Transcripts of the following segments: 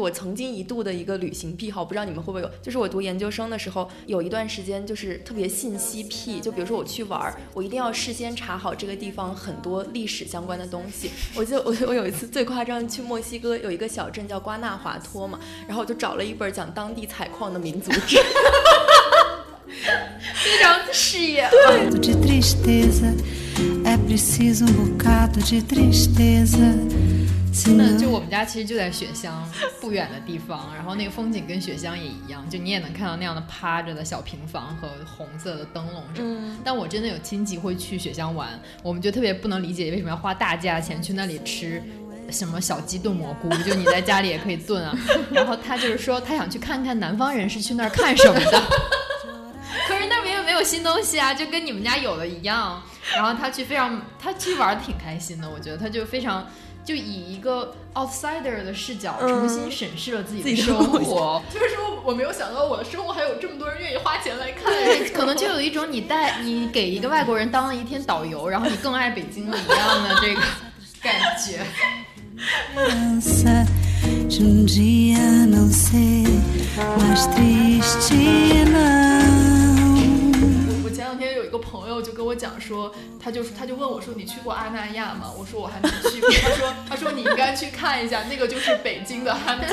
我曾经一度的一个旅行癖好，不知道你们会不会有？就是我读研究生的时候，有一段时间就是特别信息癖，就比如说我去玩儿，我一定要事先查好这个地方很多历史相关的东西。我记得我我有一次最夸张，去墨西哥有一个小镇叫瓜纳华托嘛，然后我就找了一本讲当地采矿的民族志。非常事业。Um tristeza. 那就我们家其实就在雪乡不远的地方，然后那个风景跟雪乡也一样，就你也能看到那样的趴着的小平房和红色的灯笼什么。但我真的有亲戚会去雪乡玩，我们就特别不能理解为什么要花大价钱去那里吃什么小鸡炖蘑菇，就你在家里也可以炖啊。然后他就是说他想去看看南方人是去那儿看什么的。可是那边又没有新东西啊，就跟你们家有的一样。然后他去非常，他去玩的挺开心的，我觉得他就非常，就以一个 outsider 的视角重新审视了自己的生活。就是说，我没有想到我的生活还有这么多人愿意花钱来看。可能就有一种你带你给一个外国人当了一天导游，然后你更爱北京了一样的这个感觉。朋友就跟我讲说，他就他就问我说：“你去过阿那亚吗？”我说：“我还没去过。”他说：“他说你应该去看一下，那个就是北京的汉肯。”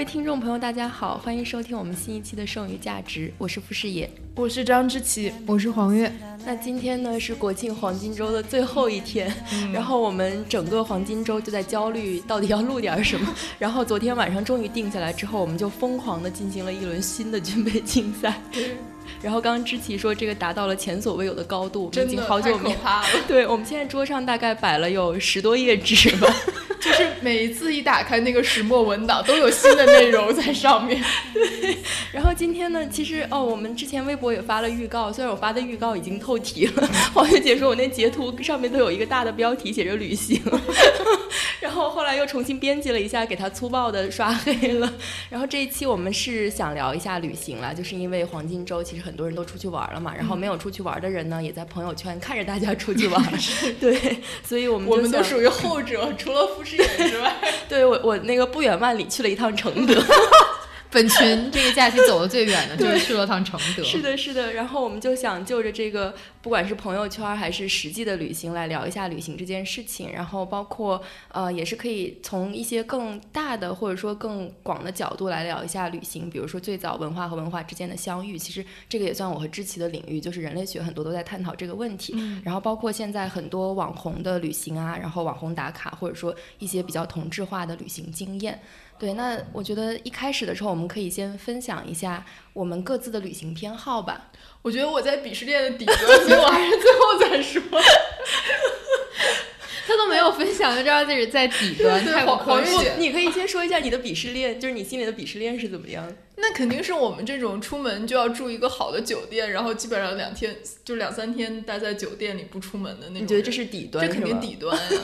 位听众朋友，大家好，欢迎收听我们新一期的《剩余价值》，我是傅视野，我是张之琪，我是黄月。那今天呢是国庆黄金周的最后一天，然后我们整个黄金周就在焦虑到底要录点什么。然后昨天晚上终于定下来之后，我们就疯狂的进行了一轮新的军备竞赛。然后刚刚知琪说这个达到了前所未有的高度，已经好久没怕了。对我们现在桌上大概摆了有十多页纸吧。就是每一次一打开那个石墨文档，都有新的内容在上面。对，然后今天呢，其实哦，我们之前微博也发了预告，虽然我发的预告已经透题了。黄学姐说我那截图上面都有一个大的标题写着旅行，然后后来又重新编辑了一下，给他粗暴的刷黑了。然后这一期我们是想聊一下旅行了，就是因为黄金周其实很多人都出去玩了嘛，然后没有出去玩的人呢，也在朋友圈看着大家出去玩。对，所以我们我们都属于后者，除了富。之外，对我我那个不远万里去了一趟承德。本群这个假期走的最远的就是去了趟承德。是的，是的。然后我们就想就着这个，不管是朋友圈还是实际的旅行，来聊一下旅行这件事情。然后包括呃，也是可以从一些更大的或者说更广的角度来聊一下旅行。比如说最早文化和文化之间的相遇，其实这个也算我和知奇的领域，就是人类学很多都在探讨这个问题。然后包括现在很多网红的旅行啊，然后网红打卡，或者说一些比较同质化的旅行经验。对，那我觉得一开始的时候，我们可以先分享一下我们各自的旅行偏好吧。我觉得我在鄙视链的底端，所以我还是最后再说。他都没有分享，就知道自己在底端。太黄月，你可以先说一下你的鄙视链，就是你心里的鄙视链是怎么样？那肯定是我们这种出门就要住一个好的酒店，然后基本上两天就两三天待在酒店里不出门的那种。你觉得这是底端？这肯定底端呀，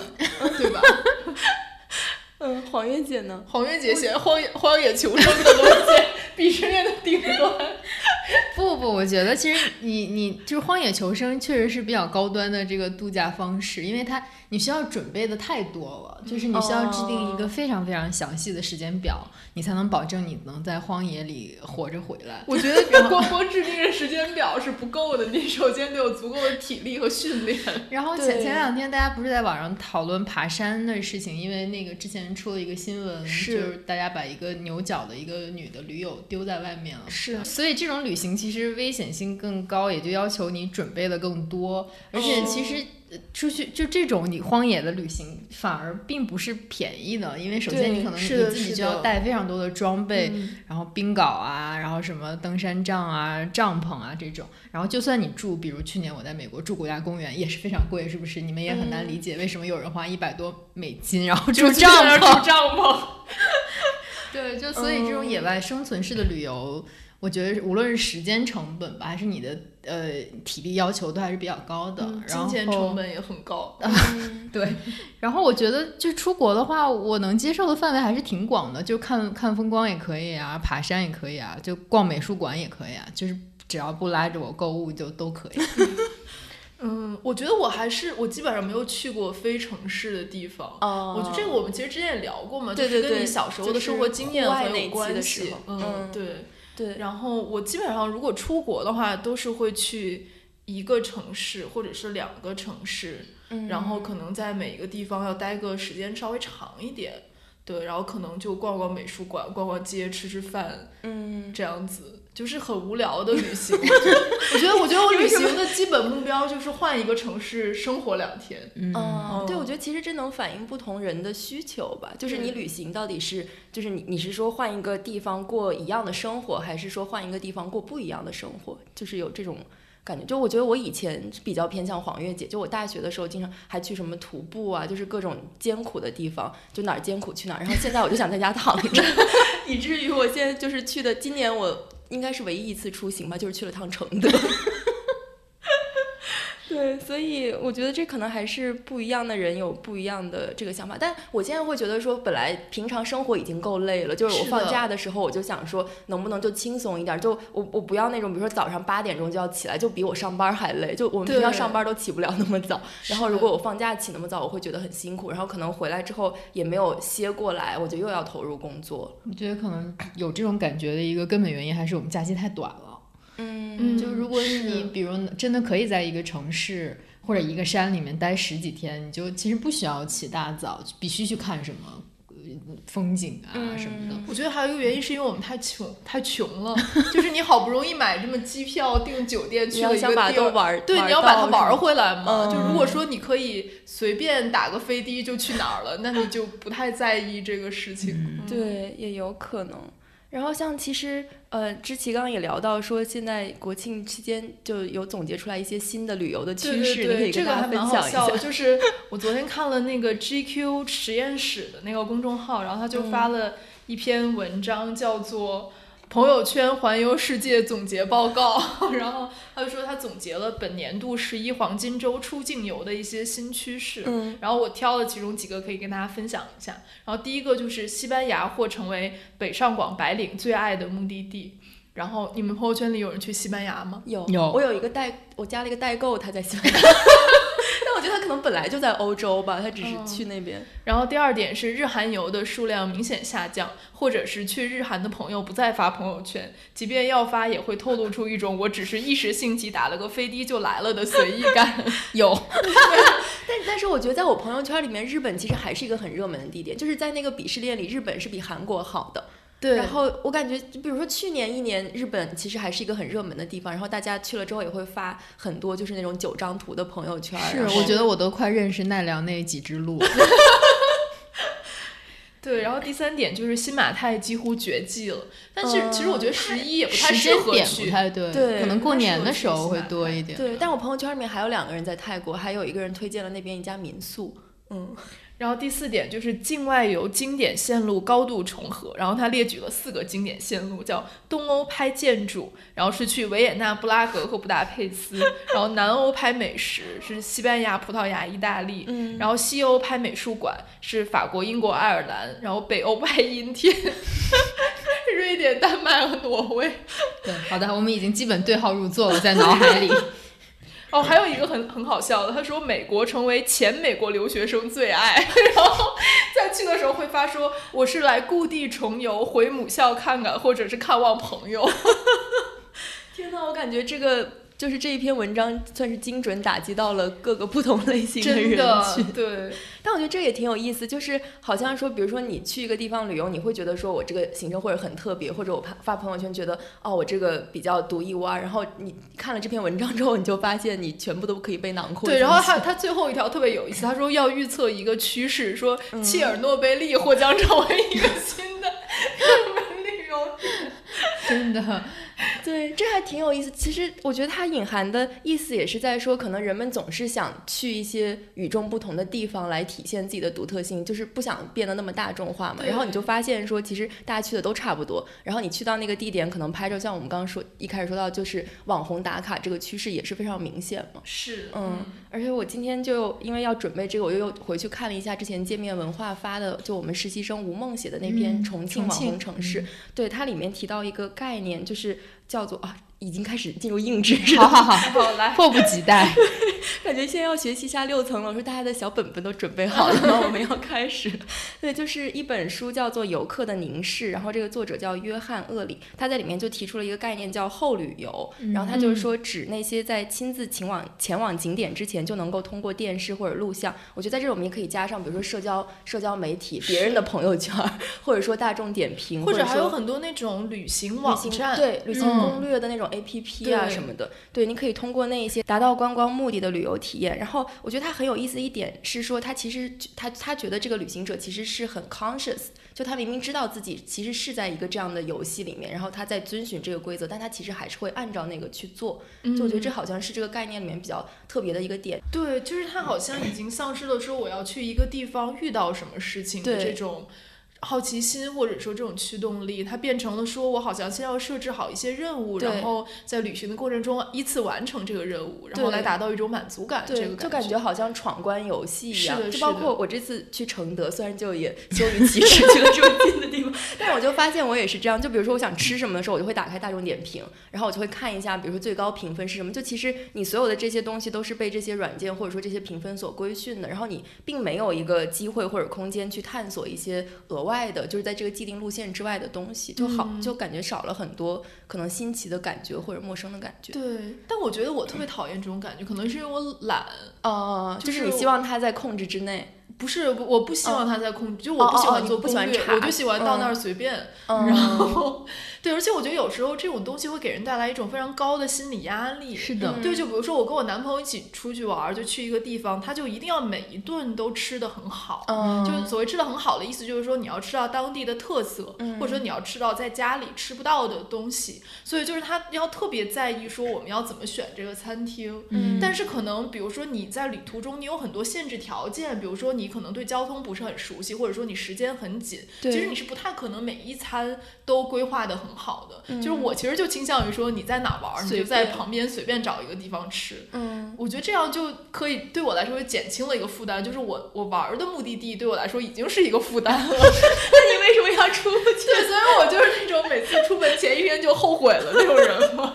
对吧？嗯，黄月姐呢？黄月姐写荒野荒野求生的东西，鄙视链的顶端。不不，我觉得其实你你就是荒野求生，确实是比较高端的这个度假方式，因为它。你需要准备的太多了，就是你需要制定一个非常非常详细的时间表，你才能保证你能在荒野里活着回来。我觉得光光制定时间表是不够的，你首先得有足够的体力和训练。然后前前两天大家不是在网上讨论爬山的事情，因为那个之前出了一个新闻，就是大家把一个牛角的一个女的驴友丢在外面了。是，所以这种旅行其实危险性更高，也就要求你准备的更多，而且其实。出去就这种你荒野的旅行反而并不是便宜的，因为首先你可能你自己就要带非常多的装备，然后冰镐啊，然后什么登山杖啊、帐篷啊这种，然后就算你住，比如去年我在美国住国家公园也是非常贵，是不是？你们也很难理解为什么有人花一百多美金 然后住帐篷。住帐篷。对，就所以这种野外生存式的旅游，我觉得无论是时间成本吧，还是你的呃体力要求，都还是比较高的。金钱成本也很高。对，然后我觉得就出国的话，我能接受的范围还是挺广的，就看看风光也可以啊，爬山也可以啊，就逛美术馆也可以啊，就是只要不拉着我购物就都可以。嗯，我觉得我还是我基本上没有去过非城市的地方。哦，我觉得这个我们其实之前也聊过嘛，就是跟你小时候的生活经验很有关系。嗯，对对。然后我基本上如果出国的话，都是会去一个城市或者是两个城市，然后可能在每一个地方要待个时间稍微长一点。对，然后可能就逛逛美术馆、逛逛街、吃吃饭，嗯，这样子。就是很无聊的旅行，我觉得，我觉得我旅行的基本目标就是换一个城市生活两天。嗯，对，我觉得其实这能反映不同人的需求吧。就是你旅行到底是，就是你你是说换一个地方过一样的生活，还是说换一个地方过不一样的生活？就是有这种感觉。就我觉得我以前比较偏向黄月姐，就我大学的时候经常还去什么徒步啊，就是各种艰苦的地方，就哪儿艰苦去哪儿。然后现在我就想在家躺着，以至于我现在就是去的，今年我。应该是唯一一次出行吧，就是去了趟承德。对，所以我觉得这可能还是不一样的人有不一样的这个想法。但我现在会觉得说，本来平常生活已经够累了，就是我放假的时候，我就想说，能不能就轻松一点？就我我不要那种，比如说早上八点钟就要起来，就比我上班还累。就我们平常上班都起不了那么早，然后如果我放假起那么早，我会觉得很辛苦。然后可能回来之后也没有歇过来，我就又要投入工作。我觉得可能有这种感觉的一个根本原因，还是我们假期太短了。嗯，就如果你比如真的可以在一个城市或者一个山里面待十几天，你就其实不需要起大早，必须去看什么风景啊什么的。我觉得还有一个原因是因为我们太穷，太穷了。就是你好不容易买这么机票订酒店去了一个地儿，对，你要把它玩回来嘛。就如果说你可以随便打个飞的就去哪儿了，那你就不太在意这个事情。对，也有可能。然后像其实呃，知奇刚刚也聊到说，现在国庆期间就有总结出来一些新的旅游的趋势，你可以跟大家分享一下。就是我昨天看了那个 GQ 实验室的那个公众号，然后他就发了一篇文章，叫做。朋友圈环游世界总结报告，然后他就说他总结了本年度十一黄金周出境游的一些新趋势，嗯，然后我挑了其中几个可以跟大家分享一下。然后第一个就是西班牙或成为北上广白领最爱的目的地。然后你们朋友圈里有人去西班牙吗？有有，我有一个代，我加了一个代购，他在西班牙。他可能本来就在欧洲吧，他只是去那边。然后第二点是日韩游的数量明显下降，或者是去日韩的朋友不再发朋友圈，即便要发也会透露出一种我只是一时兴起打了个飞的就来了的随意感。有，但但是我觉得在我朋友圈里面，日本其实还是一个很热门的地点，就是在那个鄙视链里，日本是比韩国好的。对，然后我感觉，比如说去年一年，日本其实还是一个很热门的地方，然后大家去了之后也会发很多就是那种九张图的朋友圈。是，我觉得我都快认识奈良那几只鹿。对，然后第三点就是新马泰几乎绝迹了，但是其实我觉得十一也不太适合去，不太对，对，可能过年的时候会多一点。对，但我朋友圈里面还有两个人在泰国，还有一个人推荐了那边一家民宿，嗯。然后第四点就是境外游经典线路高度重合，然后他列举了四个经典线路，叫东欧拍建筑，然后是去维也纳、布拉格和布达佩斯，然后南欧拍美食是西班牙、葡萄牙、意大利，然后西欧拍美术馆是法国、英国、爱尔兰，然后北欧拍阴天，瑞典、丹麦和挪威。对，好的，我们已经基本对号入座了，在脑海里。哦，还有一个很很好笑的，他说美国成为前美国留学生最爱，然后在去的时候会发说我是来故地重游，回母校看看，或者是看望朋友。天呐，我感觉这个。就是这一篇文章算是精准打击到了各个不同类型的人群，对。但我觉得这也挺有意思，就是好像说，比如说你去一个地方旅游，你会觉得说我这个行程或者很特别，或者我发发朋友圈觉得哦我这个比较独一无二，然后你看了这篇文章之后，你就发现你全部都可以被囊括。对，然后他他最后一条特别有意思，他说要预测一个趋势，说切尔诺贝利或将成为一个新的 热门旅游 真的。对，这还挺有意思。其实我觉得它隐含的意思也是在说，可能人们总是想去一些与众不同的地方来体现自己的独特性，就是不想变得那么大众化嘛。然后你就发现说，其实大家去的都差不多。然后你去到那个地点，可能拍照，像我们刚刚说一开始说到，就是网红打卡这个趋势也是非常明显嘛。是，嗯。而且我今天就因为要准备这个，我又又回去看了一下之前界面文化发的，就我们实习生吴梦写的那篇《重庆网红城市》，对它里面提到一个概念，就是叫做啊。已经开始进入硬知识，好好好，好来，迫不及待。感觉现在要学习下六层了，我说大家的小本本都准备好了吗？我们要开始。对，就是一本书叫做《游客的凝视》，然后这个作者叫约翰厄里，他在里面就提出了一个概念叫后旅游，然后他就是说指那些在亲自前往前往景点之前就能够通过电视或者录像。我觉得在这里我们也可以加上，比如说社交社交媒体、别人的朋友圈，或者说大众点评，或者还有很多那种旅行网站，对旅行攻略的那种。A P P 啊什么的，对，你可以通过那一些达到观光目的的旅游体验。然后我觉得他很有意思一点是说，他其实他他觉得这个旅行者其实是很 conscious，就他明明知道自己其实是在一个这样的游戏里面，然后他在遵循这个规则，但他其实还是会按照那个去做。就我觉得这好像是这个概念里面比较特别的一个点。对，就是他好像已经丧失了说我要去一个地方遇到什么事情的这种。好奇心或者说这种驱动力，它变成了说我好像先要设置好一些任务，然后在旅行的过程中依次完成这个任务，然后来达到一种满足感。这个就感觉好像闯关游戏一样。就包括我这次去承德，虽然就也羞于启齿去了这么近的地方，但我就发现我也是这样。就比如说我想吃什么的时候，我就会打开大众点评，然后我就会看一下，比如说最高评分是什么。就其实你所有的这些东西都是被这些软件或者说这些评分所规训的，然后你并没有一个机会或者空间去探索一些额外的，就是在这个。既定路线之外的东西就好，就感觉少了很多可能新奇的感觉或者陌生的感觉。对，但我觉得我特别讨厌这种感觉，可能是因为我懒。哦，就是你希望它在控制之内。不是，我不希望他在控制，就我不喜欢做攻略，我就喜欢到那儿随便。然后，对，而且我觉得有时候这种东西会给人带来一种非常高的心理压力。是的，对，就比如说我跟我男朋友一起出去玩，就去一个地方，他就一定要每一顿都吃的很好。嗯，就所谓吃的很好的意思，就是说你要吃到当地的特色，或者说你要吃到在家里吃不到的东西。所以就是他要特别在意说我们要怎么选这个餐厅。嗯，但是可能比如说你在旅途中你有很多限制条件，比如说你。你可能对交通不是很熟悉，或者说你时间很紧，其实你是不太可能每一餐都规划的很好的。就是我其实就倾向于说你在哪玩，你就在旁边随便找一个地方吃。嗯，我觉得这样就可以对我来说减轻了一个负担。就是我我玩的目的地对我来说已经是一个负担了。那你为什么要出去？对，所以我就是那种每次出门前一天就后悔了那种人嘛。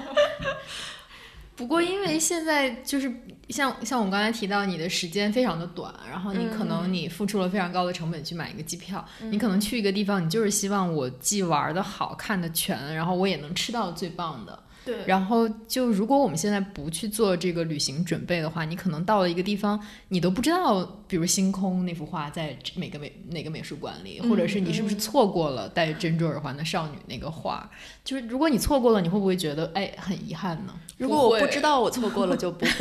不过，因为现在就是像像我们刚才提到，你的时间非常的短，然后你可能你付出了非常高的成本去买一个机票，你可能去一个地方，你就是希望我既玩的好看的全，然后我也能吃到最棒的。对，然后就如果我们现在不去做这个旅行准备的话，你可能到了一个地方，你都不知道，比如星空那幅画在每个美哪个美术馆里，或者是你是不是错过了戴珍珠耳环的少女那个画，就是如果你错过了，你会不会觉得哎很遗憾呢？如果我不知道我错过了，就不会。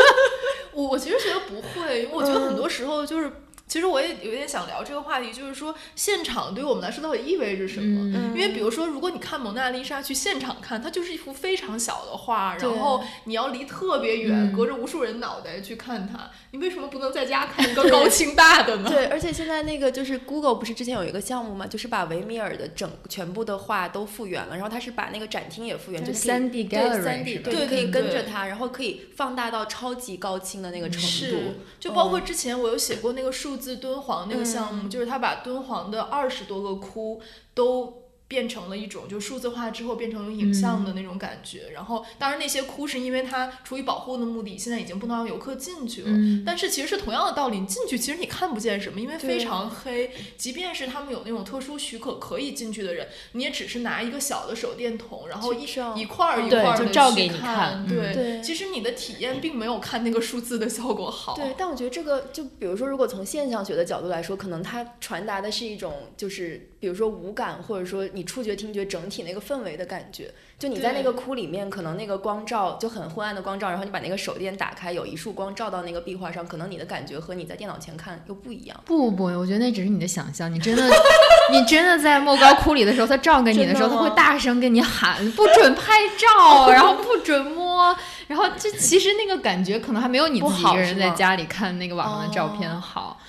我我其实觉得不会，因为我觉得很多时候就是。其实我也有点想聊这个话题，就是说现场对于我们来说到底意味着什么？因为比如说，如果你看蒙娜丽莎去现场看，它就是一幅非常小的画，然后你要离特别远，隔着无数人脑袋去看它。你为什么不能在家看一个高清大的呢？对，而且现在那个就是 Google 不是之前有一个项目嘛，就是把维米尔的整全部的画都复原了，然后它是把那个展厅也复原，就三 D gallery，三 D 对，可以跟着它，然后可以放大到超级高清的那个程度。就包括之前我有写过那个数字敦煌那个项目，就是他把敦煌的二十多个窟都。变成了一种就数字化之后变成影像的那种感觉，然后当然那些窟是因为它出于保护的目的，现在已经不能让游客进去了。但是其实是同样的道理，你进去其实你看不见什么，因为非常黑。即便是他们有那种特殊许可可以进去的人，你也只是拿一个小的手电筒，然后一一块儿一块儿的去看。对，其实你的体验并没有看那个数字的效果好。对，但我觉得这个就比如说，如果从现象学的角度来说，可能它传达的是一种就是比如说无感，或者说。你触觉、听觉整体那个氛围的感觉。就你在那个窟里面，可能那个光照就很昏暗的光照，然后你把那个手电打开，有一束光照到那个壁画上，可能你的感觉和你在电脑前看又不一样。不不不，我觉得那只是你的想象。你真的，你真的在莫高窟里的时候，他照给你的时候，他会大声跟你喊不准拍照，然后不准摸，然后就其实那个感觉可能还没有你自己一个人在家里看那个网上的照片好。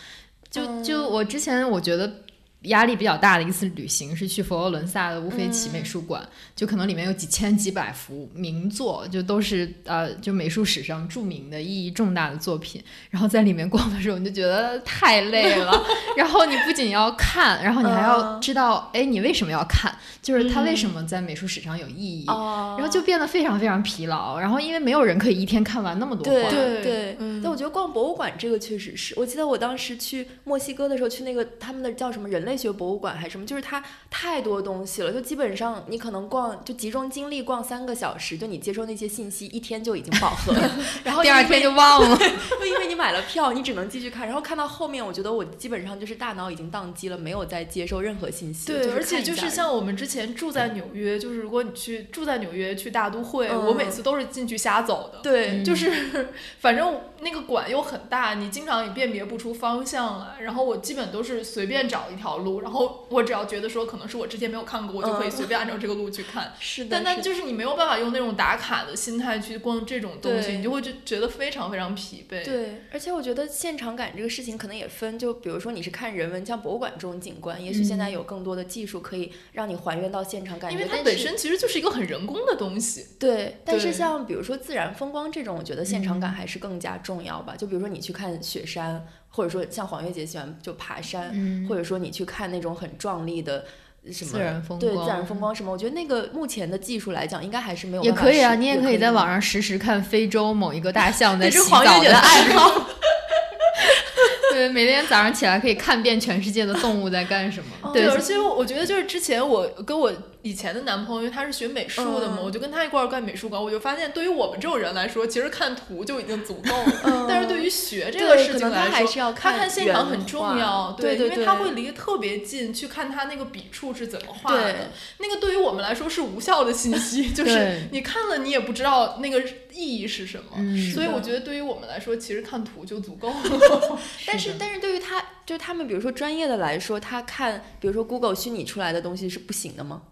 就就我之前我觉得。压力比较大的一次旅行是去佛罗伦萨的乌菲齐美术馆，就可能里面有几千几百幅名作，就都是呃，就美术史上著名的意义重大的作品。然后在里面逛的时候，你就觉得太累了。然后你不仅要看，然后你还要知道，哎，你为什么要看？就是它为什么在美术史上有意义？然后就变得非常非常疲劳。然后因为没有人可以一天看完那么多画。对对。但我觉得逛博物馆这个确实是我记得我当时去墨西哥的时候，去那个他们的叫什么人类学博物馆还是什么，就是它太多东西了，就基本上你可能逛就集中精力逛三个小时，就你接收那些信息一天就已经饱和了，然后第二天就忘了，就因为你买了票，你只能继续看，然后看到后面，我觉得我基本上就是大脑已经宕机了，没有再接收任何信息。对，而且就是像我们之前住在纽约，就是如果你去住在纽约去大都会，我每次都是进去瞎走的。对，就是 反正那个馆又很大，你经常也辨别不出方向来，然后我基本都是随便找一条路，然后。我只要觉得说可能是我之前没有看过，我就可以随便按照这个路去看。是的，但但就是你没有办法用那种打卡的心态去逛这种东西，你就会就觉得非常非常疲惫。对，而且我觉得现场感这个事情可能也分，就比如说你是看人文，像博物馆这种景观，也许现在有更多的技术可以让你还原到现场感觉，因为它本身其实就是一个很人工的东西。对，但是像比如说自然风光这种，我觉得现场感还是更加重要吧。就比如说你去看雪山。或者说像黄月姐喜欢就爬山，或者说你去看那种很壮丽的什么自然风光，对自然风光什么，我觉得那个目前的技术来讲，应该还是没有。也可以啊，你也可以在网上实时看非洲某一个大 象在洗澡的爱好。对，每天早上起来可以看遍全世界的动物在干什么。对，而且我觉得就是之前我跟我。以前的男朋友，因为他是学美术的嘛，我就跟他一块儿干美术馆。我就发现，对于我们这种人来说，其实看图就已经足够了。但是对于学这个事情来说，他看现场很重要。对，因为他会离得特别近，去看他那个笔触是怎么画的。那个对于我们来说是无效的信息，就是你看了你也不知道那个意义是什么。所以我觉得对于我们来说，其实看图就足够了。但是，但是对于他，就他们比如说专业的来说，他看比如说 Google 虚拟出来的东西是不行的吗？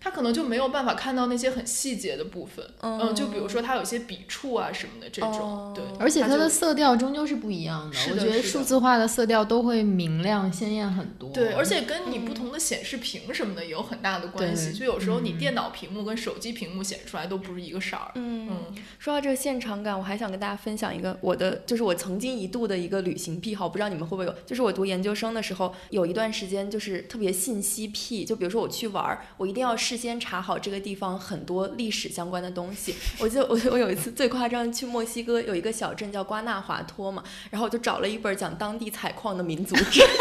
他可能就没有办法看到那些很细节的部分，嗯，就比如说他有些笔触啊什么的这种，对，而且它的色调终究是不一样的。我觉得数字化的色调都会明亮鲜艳很多。对，而且跟你不同的显示屏什么的也有很大的关系。就有时候你电脑屏幕跟手机屏幕显示出来都不是一个色儿。嗯，说到这个现场感，我还想跟大家分享一个我的，就是我曾经一度的一个旅行癖好，不知道你们会不会有？就是我读研究生的时候，有一段时间就是特别信息癖，就比如说我去玩，我一定要事先查好这个。地方很多历史相关的东西，我记得我我有一次最夸张，去墨西哥有一个小镇叫瓜纳华托嘛，然后我就找了一本讲当地采矿的民族志。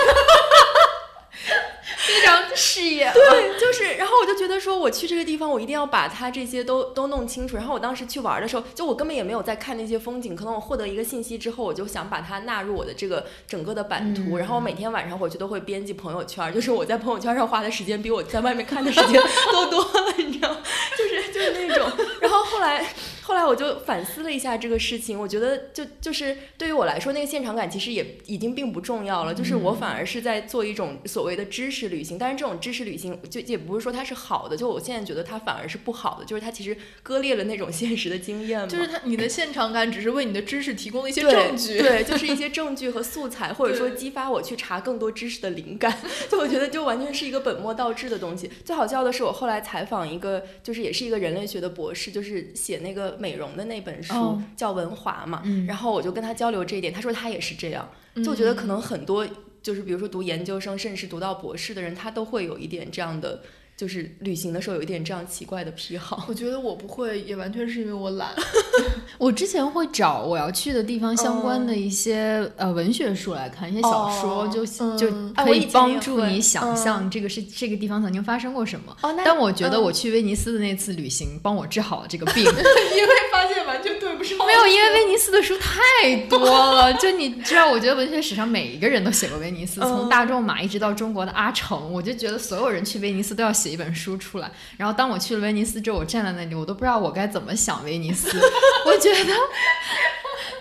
非常事业，对，就是，然后我就觉得说，我去这个地方，我一定要把它这些都都弄清楚。然后我当时去玩的时候，就我根本也没有在看那些风景，可能我获得一个信息之后，我就想把它纳入我的这个整个的版图。然后我每天晚上回去都会编辑朋友圈，就是我在朋友圈上花的时间比我在外面看的时间 都多了，你知道，就是就是那种。然后后来。后来我就反思了一下这个事情，我觉得就就是对于我来说，那个现场感其实也已经并不重要了。就是我反而是在做一种所谓的知识旅行，但是这种知识旅行就也不是说它是好的，就我现在觉得它反而是不好的，就是它其实割裂了那种现实的经验嘛。就是它你的现场感只是为你的知识提供了一些证据，对，就是一些证据和素材，或者说激发我去查更多知识的灵感。就我觉得就完全是一个本末倒置的东西。最好笑的是，我后来采访一个，就是也是一个人类学的博士，就是写那个。美容的那本书叫《文华》嘛，然后我就跟他交流这一点，他说他也是这样，就我觉得可能很多就是比如说读研究生，甚至是读到博士的人，他都会有一点这样的。就是旅行的时候有一点这样奇怪的癖好，我觉得我不会，也完全是因为我懒。我之前会找我要去的地方相关的一些呃文学书来看，一些小说，就就。可以帮助你想象这个是这个地方曾经发生过什么。但我觉得我去威尼斯的那次旅行帮我治好了这个病，因为发现完全对没有，因为威尼斯的书太多了。就你知道，我觉得文学史上每一个人都写过威尼斯，从大仲马一直到中国的阿城，我就觉得所有人去威尼斯都要。写一本书出来。然后当我去了威尼斯之后，我站在那里，我都不知道我该怎么想威尼斯。我觉得，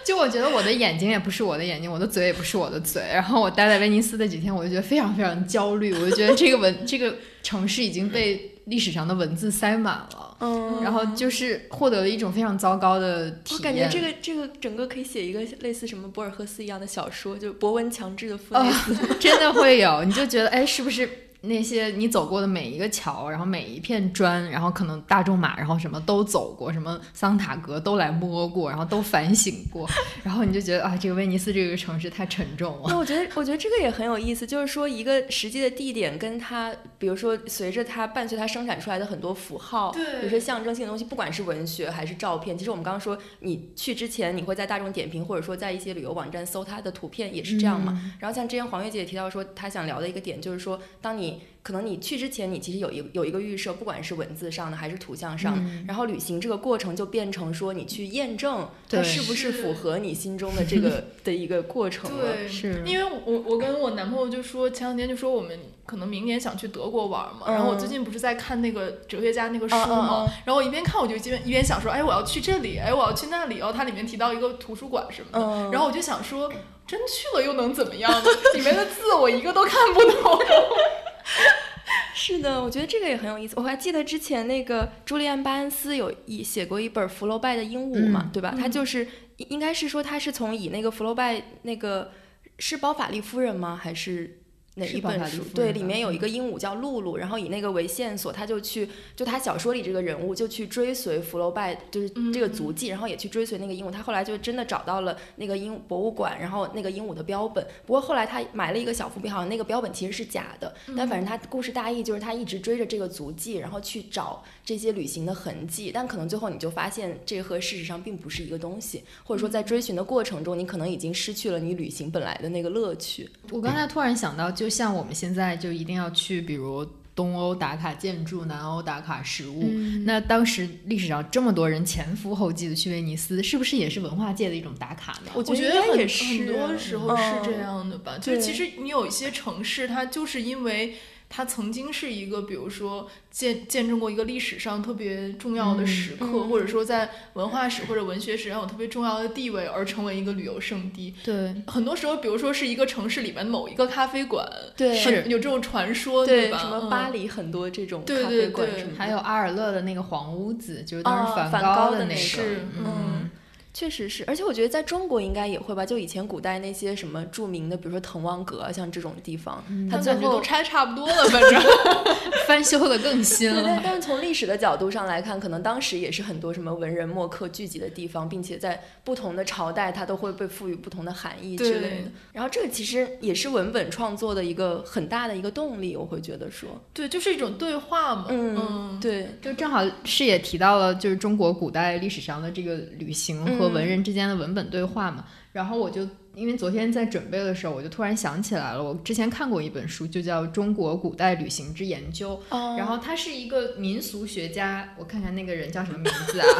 就我觉得我的眼睛也不是我的眼睛，我的嘴也不是我的嘴。然后我待在威尼斯的几天，我就觉得非常非常焦虑。我就觉得这个文这个城市已经被历史上的文字塞满了。嗯，然后就是获得了一种非常糟糕的体验。我感觉这个这个整个可以写一个类似什么博尔赫斯一样的小说，就博文强制的负累死，真的会有，你就觉得哎，是不是？那些你走过的每一个桥，然后每一片砖，然后可能大众马，然后什么都走过，什么桑塔格都来摸过，然后都反省过，然后你就觉得啊，这个威尼斯这个城市太沉重了。那我觉得，我觉得这个也很有意思，就是说一个实际的地点跟它，比如说随着它伴随它生产出来的很多符号，对，比如说象征性的东西，不管是文学还是照片，其实我们刚刚说，你去之前你会在大众点评或者说在一些旅游网站搜它的图片，也是这样嘛。然后像之前黄月姐也提到说，她想聊的一个点就是说，当你に可能你去之前，你其实有一有一个预设，不管是文字上的还是图像上，然后旅行这个过程就变成说你去验证它是不是符合你心中的这个 的一个过程了。对，是因为我我跟我男朋友就说，前两天就说我们可能明年想去德国玩嘛，然后我最近不是在看那个哲学家那个书嘛，然后我一边看我就一边一边想说，哎，我要去这里，哎，我要去那里，然后它里面提到一个图书馆什么的，然后我就想说，真去了又能怎么样呢？里面的字我一个都看不懂。是的，我觉得这个也很有意思。我还记得之前那个朱利安·巴恩斯有一写过一本福楼拜的鹦鹉嘛，对吧？他就是应该是说他是从以那个福楼拜那个是包法利夫人吗？还是？哪一本书？对，里面有一个鹦鹉叫露露，然后以那个为线索，他就去，就他小说里这个人物就去追随福楼拜，就是这个足迹，然后也去追随那个鹦鹉。他后来就真的找到了那个鹦博物馆，然后那个鹦鹉的标本。不过后来他埋了一个小伏笔，好像那个标本其实是假的。但反正他故事大意就是他一直追着这个足迹，然后去找这些旅行的痕迹。但可能最后你就发现，这和事实上并不是一个东西，或者说在追寻的过程中，你可能已经失去了你旅行本来的那个乐趣。我刚才突然想到。就像我们现在就一定要去，比如东欧打卡建筑，南欧打卡食物。那当时历史上这么多人前赴后继的去威尼斯，是不是也是文化界的一种打卡呢？我觉得很很多时候是这样的吧。就其实你有一些城市，它就是因为。它曾经是一个，比如说见见证过一个历史上特别重要的时刻，或者说在文化史或者文学史上有特别重要的地位，而成为一个旅游胜地。对，很多时候，比如说是一个城市里面某一个咖啡馆，对，是有这种传说，对吧？什么巴黎很多这种咖啡馆，还有阿尔勒的那个黄屋子，就是当时梵高的那个，嗯。确实是，而且我觉得在中国应该也会吧。就以前古代那些什么著名的，比如说滕王阁，像这种地方，它最后都拆差不多了，反正 翻修的更新了。但但是从历史的角度上来看，可能当时也是很多什么文人墨客聚集的地方，并且在不同的朝代，它都会被赋予不同的含义之类的。然后这个其实也是文本创作的一个很大的一个动力，我会觉得说，对，就是一种对话嘛。嗯，对，就正好是也提到了，就是中国古代历史上的这个旅行。和文人之间的文本对话嘛，然后我就因为昨天在准备的时候，我就突然想起来了，我之前看过一本书，就叫《中国古代旅行之研究》，然后他是一个民俗学家，我看看那个人叫什么名字啊？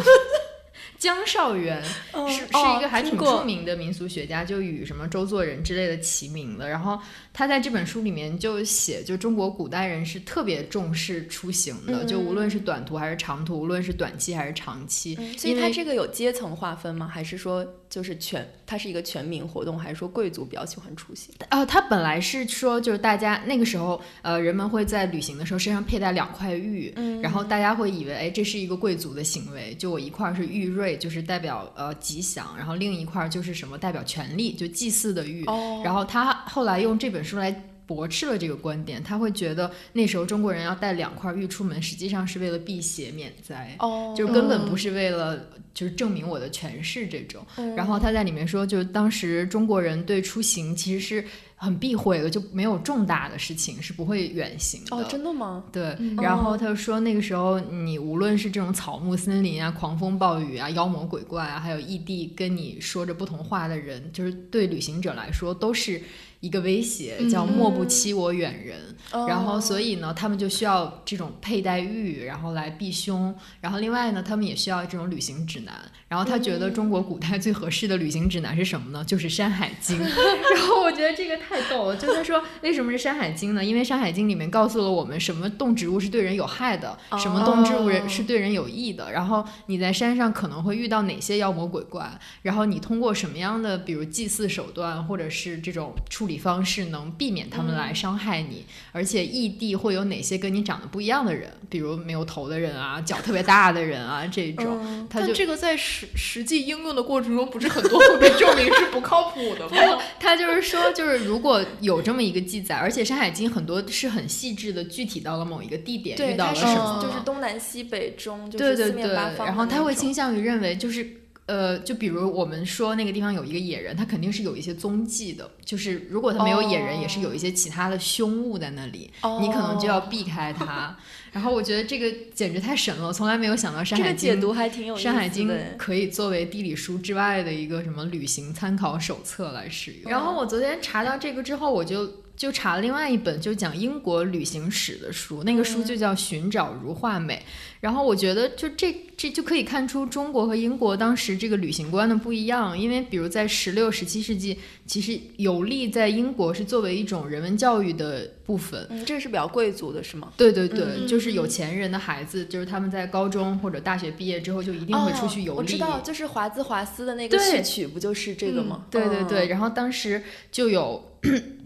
江少元是是一个还挺著名的民俗学家，就与什么周作人之类的齐名的。然后他在这本书里面就写，就中国古代人是特别重视出行的，就无论是短途还是长途，无论是短期还是长期。所以他这个有阶层划分吗？还是说就是全？它是一个全民活动，还是说贵族比较喜欢出行？啊，他本来是说就是大家那个时候，呃，人们会在旅行的时候身上佩戴两块玉，然后大家会以为，哎，这是一个贵族的行为。就我一块是玉瑞。就是代表呃吉祥，然后另一块就是什么代表权力，就祭祀的玉。然后他后来用这本书来驳斥了这个观点，他会觉得那时候中国人要带两块玉出门，实际上是为了避邪免灾，哦就根本不是为了就是证明我的权势这种。然后他在里面说，就是当时中国人对出行其实是。很避讳的，就没有重大的事情是不会远行的。哦，真的吗？对。然后他就说，那个时候你无论是这种草木森林啊、狂风暴雨啊、妖魔鬼怪啊，还有异地跟你说着不同话的人，就是对旅行者来说都是。一个威胁叫莫不欺我远人，然后所以呢，他们就需要这种佩戴玉，然后来避凶。然后另外呢，他们也需要这种旅行指南。然后他觉得中国古代最合适的旅行指南是什么呢？就是《山海经》。然后我觉得这个太太逗了。就他说为什么是《山海经》呢？因为《山海经》里面告诉了我们什么动植物是对人有害的，什么动植物人是对人有益的。然后你在山上可能会遇到哪些妖魔鬼怪，然后你通过什么样的，比如祭祀手段或者是这种处理方式，能避免他们来伤害你。而且异地会有哪些跟你长得不一样的人，比如没有头的人啊，脚特别大的人啊，这种。他就这个在实实际应用的过程中，不是很多会被证明是不靠谱的吗？他就是说，就是如果有这么一个记载，而且《山海经》很多是很细致的，具体到了某一个地点遇到了什么，就是东南西北中，对对对，然后他会倾向于认为就是。呃，就比如我们说那个地方有一个野人，他肯定是有一些踪迹的。就是如果他没有野人，也是有一些其他的凶物在那里，你可能就要避开它。然后我觉得这个简直太神了，从来没有想到《山海经》解读还挺有山海经》可以作为地理书之外的一个什么旅行参考手册来使用。然后我昨天查到这个之后，我就。就查了另外一本就讲英国旅行史的书，那个书就叫《寻找如画美》。然后我觉得，就这这就可以看出中国和英国当时这个旅行观的不一样。因为比如在十六、十七世纪，其实游历在英国是作为一种人文教育的部分。嗯，这是比较贵族的是吗？对对对，就是有钱人的孩子，就是他们在高中或者大学毕业之后就一定会出去游历。我知道，就是华兹华斯的那个序曲不就是这个吗？对对对，然后当时就有。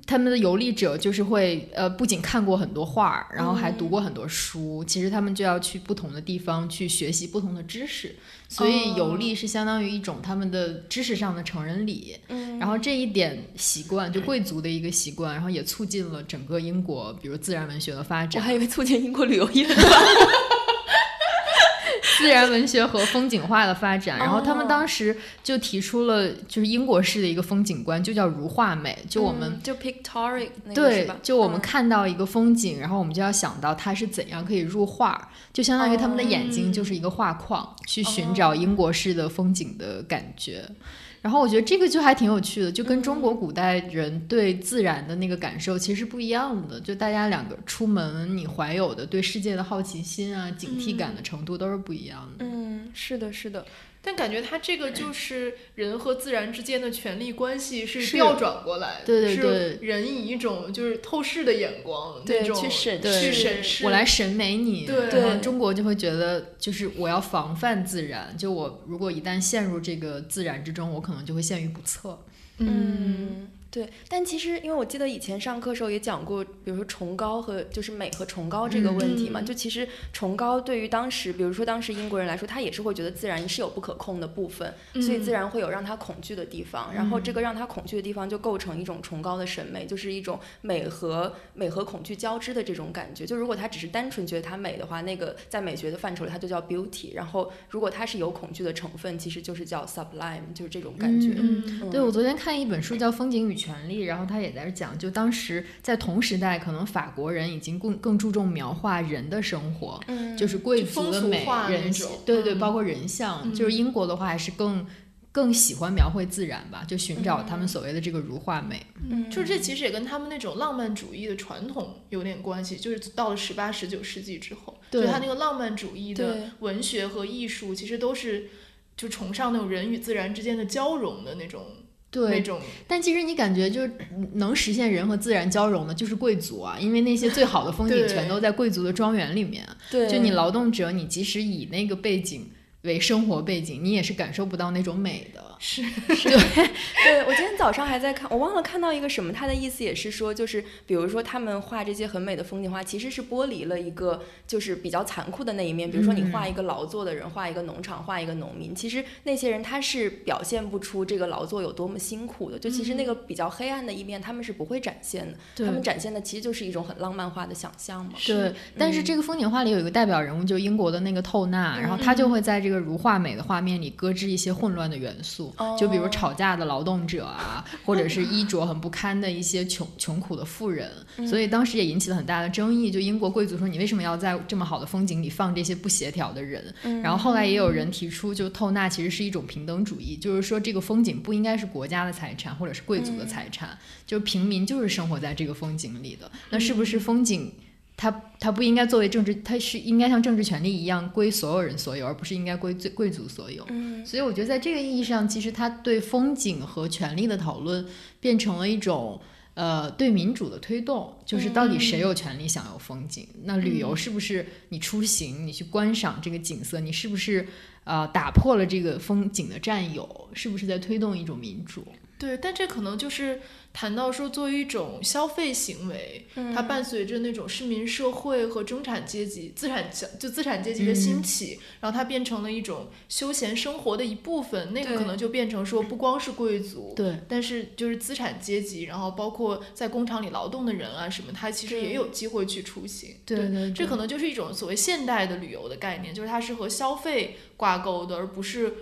他们的游历者就是会，呃，不仅看过很多画，然后还读过很多书。其实他们就要去不同的地方去学习不同的知识，所以游历是相当于一种他们的知识上的成人礼。嗯，然后这一点习惯，就贵族的一个习惯，然后也促进了整个英国，比如自然文学的发展。我还以为促进英国旅游业。自然文学和风景画的发展，然后他们当时就提出了就是英国式的一个风景观，就叫如画美。就我们就 pictorial 对，就我们看到一个风景，然后我们就要想到它是怎样可以入画，就相当于他们的眼睛就是一个画框，去寻找英国式的风景的感觉。然后我觉得这个就还挺有趣的，就跟中国古代人对自然的那个感受其实不一样的。就大家两个出门，你怀有的对世界的好奇心啊、警惕感的程度都是不一样的。嗯，是的，是的。但感觉他这个就是人和自然之间的权力关系是调转过来，对对对，人以一种就是透视的眼光那种去审去审视，我来审美你。对，中国就会觉得就是我要防范自然，就我如果一旦陷入这个自然之中，我可能就会陷于不测。嗯。对，但其实因为我记得以前上课时候也讲过，比如说崇高和就是美和崇高这个问题嘛。就其实崇高对于当时，比如说当时英国人来说，他也是会觉得自然是有不可控的部分，所以自然会有让他恐惧的地方。然后这个让他恐惧的地方就构成一种崇高的审美，就是一种美和美和恐惧交织的这种感觉。就如果他只是单纯觉得它美的话，那个在美学的范畴里它就叫 beauty。然后如果它是有恐惧的成分，其实就是叫 sublime，就是这种感觉。嗯，对我昨天看一本书叫《风景与》。权利，然后他也在讲，就当时在同时代，可能法国人已经更更注重描画人的生活，嗯，就是贵族的美人，对对，包括人像。就是英国的话，还是更更喜欢描绘自然吧，就寻找他们所谓的这个如画美。嗯，就是这其实也跟他们那种浪漫主义的传统有点关系，就是到了十八十九世纪之后，就他那个浪漫主义的文学和艺术，其实都是就崇尚那种人与自然之间的交融的那种。对，但其实你感觉就是能实现人和自然交融的，就是贵族啊，因为那些最好的风景全都在贵族的庄园里面。对，就你劳动者，你即使以那个背景。为生活背景，你也是感受不到那种美的。是，是，对，对我今天早上还在看，我忘了看到一个什么，他的意思也是说，就是比如说他们画这些很美的风景画，其实是剥离了一个就是比较残酷的那一面。比如说你画一个劳作的人，画一个农场，画一个农民，其实那些人他是表现不出这个劳作有多么辛苦的。就其实那个比较黑暗的一面，他们是不会展现的。他们展现的其实就是一种很浪漫化的想象嘛。对，但是这个风景画里有一个代表人物，就是英国的那个透纳，然后他就会在这个。如画美的画面里搁置一些混乱的元素，就比如吵架的劳动者啊，或者是衣着很不堪的一些穷穷苦的富人，所以当时也引起了很大的争议。就英国贵族说：“你为什么要在这么好的风景里放这些不协调的人？”然后后来也有人提出，就透纳其实是一种平等主义，就是说这个风景不应该是国家的财产或者是贵族的财产，就是平民就是生活在这个风景里的。那是不是风景？它它不应该作为政治，它是应该像政治权利一样归所有人所有，而不是应该归最贵族所有。嗯，所以我觉得在这个意义上，其实他对风景和权力的讨论变成了一种呃，对民主的推动，就是到底谁有权利享有风景？那旅游是不是你出行，你去观赏这个景色，你是不是呃打破了这个风景的占有？是不是在推动一种民主？对，但这可能就是谈到说，作为一种消费行为，它伴随着那种市民社会和中产阶级、资产就资产阶级的兴起，然后它变成了一种休闲生活的一部分。那个可能就变成说，不光是贵族，对，但是就是资产阶级，然后包括在工厂里劳动的人啊什么，他其实也有机会去出行。对对，这可能就是一种所谓现代的旅游的概念，就是它是和消费挂钩的，而不是。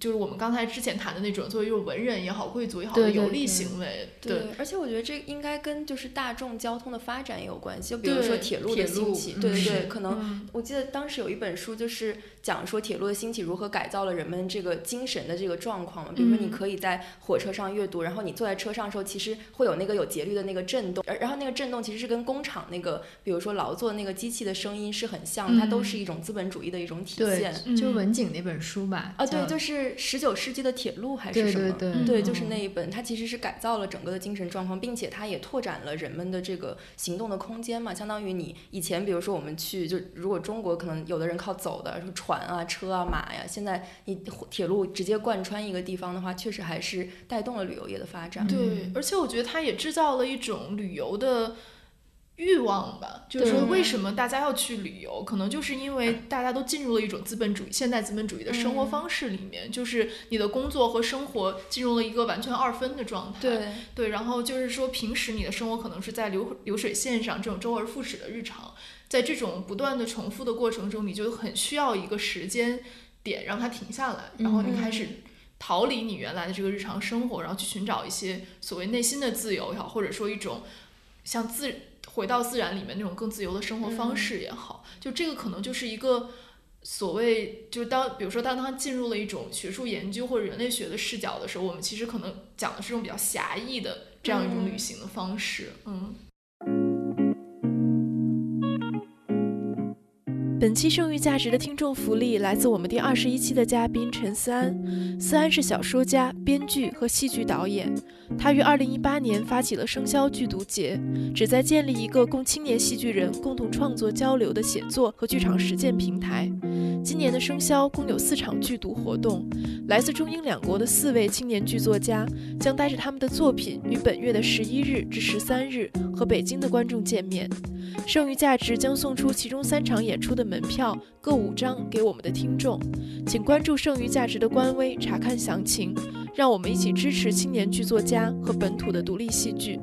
就是我们刚才之前谈的那种，作为一种文人也好，贵族也好的游历行为。对，而且我觉得这应该跟就是大众交通的发展也有关系。就比如说铁路的兴起，对对对，可能我记得当时有一本书就是讲说铁路的兴起如何改造了人们这个精神的这个状况嘛。比如说你可以在火车上阅读，然后你坐在车上的时候，其实会有那个有节律的那个震动，然后那个震动其实是跟工厂那个，比如说劳作那个机器的声音是很像，它都是一种资本主义的一种体现。就文景那本书吧。啊，对，就是。十九世纪的铁路还是什么？对对对，就是那一本，它其实是改造了整个的精神状况，并且它也拓展了人们的这个行动的空间嘛。相当于你以前，比如说我们去，就如果中国可能有的人靠走的，什么船啊、车啊、马呀，现在你铁路直接贯穿一个地方的话，确实还是带动了旅游业的发展。对，而且我觉得它也制造了一种旅游的。欲望吧，就是说，为什么大家要去旅游？可能就是因为大家都进入了一种资本主义、现代资本主义的生活方式里面，就是你的工作和生活进入了一个完全二分的状态。对对，然后就是说，平时你的生活可能是在流流水线上，这种周而复始的日常，在这种不断的重复的过程中，你就很需要一个时间点让它停下来，然后你开始逃离你原来的这个日常生活，然后去寻找一些所谓内心的自由也好，或者说一种像自。回到自然里面那种更自由的生活方式也好，就这个可能就是一个所谓，就是当比如说当他进入了一种学术研究或者人类学的视角的时候，我们其实可能讲的是一种比较狭义的这样一种旅行的方式，嗯。本期剩余价值的听众福利来自我们第二十一期的嘉宾陈思安。思安是小说家、编剧和戏剧导演。他于二零一八年发起了生肖剧读节，旨在建立一个供青年戏剧人共同创作交流的写作和剧场实践平台。今年的生肖共有四场剧读活动，来自中英两国的四位青年剧作家将带着他们的作品于本月的十一日至十三日和北京的观众见面。剩余价值将送出其中三场演出的门票各五张给我们的听众，请关注剩余价值的官微查看详情。让我们一起支持青年剧作家和本土的独立戏剧。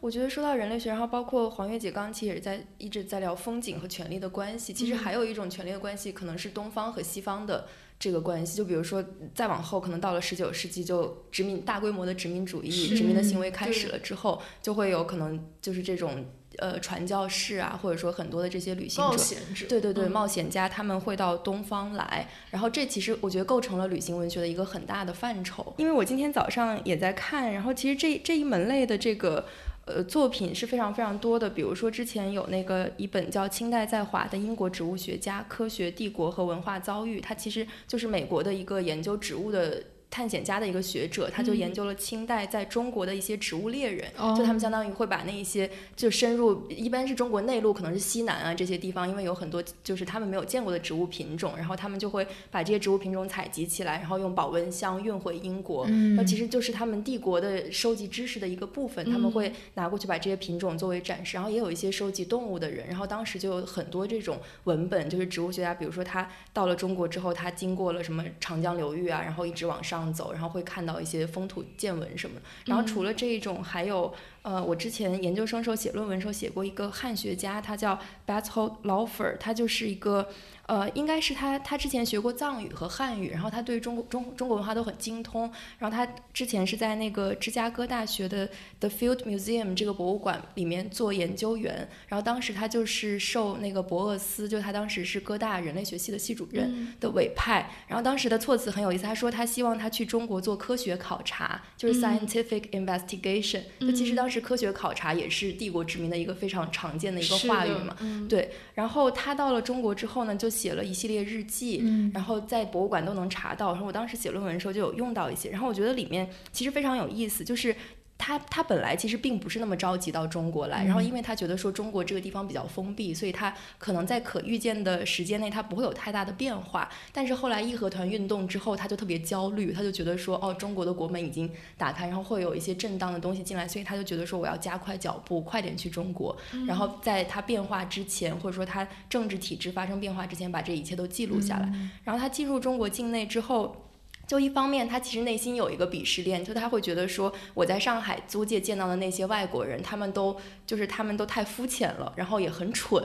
我觉得说到人类学，然后包括黄月姐刚刚其实也是在一直在聊风景和权力的关系。其实还有一种权力的关系，可能是东方和西方的这个关系。就比如说再往后，可能到了十九世纪，就殖民大规模的殖民主义、殖民的行为开始了之后，就会有可能就是这种呃传教士啊，或者说很多的这些旅行者，对对对，冒险家他们会到东方来。然后这其实我觉得构成了旅行文学的一个很大的范畴。因为我今天早上也在看，然后其实这这一门类的这个。呃，作品是非常非常多的，比如说之前有那个一本叫《清代在华的英国植物学家、科学帝国和文化遭遇》，它其实就是美国的一个研究植物的。探险家的一个学者，他就研究了清代在中国的一些植物猎人，就他们相当于会把那一些就深入，一般是中国内陆，可能是西南啊这些地方，因为有很多就是他们没有见过的植物品种，然后他们就会把这些植物品种采集起来，然后用保温箱运回英国，那其实就是他们帝国的收集知识的一个部分，他们会拿过去把这些品种作为展示，然后也有一些收集动物的人，然后当时就有很多这种文本，就是植物学家，比如说他到了中国之后，他经过了什么长江流域啊，然后一直往上。走，然后会看到一些风土见闻什么。然后除了这一种，还有呃，我之前研究生时候写论文时候写过一个汉学家，他叫 Berthold Laufer，他就是一个呃，应该是他他之前学过藏语和汉语，然后他对中国中中国文化都很精通。然后他之前是在那个芝加哥大学的 The Field Museum 这个博物馆里面做研究员。然后当时他就是受那个博厄斯，就他当时是哥大人类学系的系主任的委派。然后当时的措辞很有意思，他说他希望他去中国做科学考察，就是 scientific investigation。就其实当时科学考察也是帝国殖民的一个非常常见的一个话语嘛。对。然后他到了中国之后呢，就写了一系列日记，然后在博物馆都能查到。然后我当时写论文的时候就有用到一些。然后我觉得里面其实非常有意思，就是。他他本来其实并不是那么着急到中国来，然后因为他觉得说中国这个地方比较封闭，所以他可能在可预见的时间内他不会有太大的变化。但是后来义和团运动之后，他就特别焦虑，他就觉得说哦，中国的国门已经打开，然后会有一些震荡的东西进来，所以他就觉得说我要加快脚步，快点去中国，然后在他变化之前，或者说他政治体制发生变化之前，把这一切都记录下来。然后他进入中国境内之后。就一方面，他其实内心有一个鄙视链，就他会觉得说，我在上海租界见到的那些外国人，他们都就是他们都太肤浅了，然后也很蠢，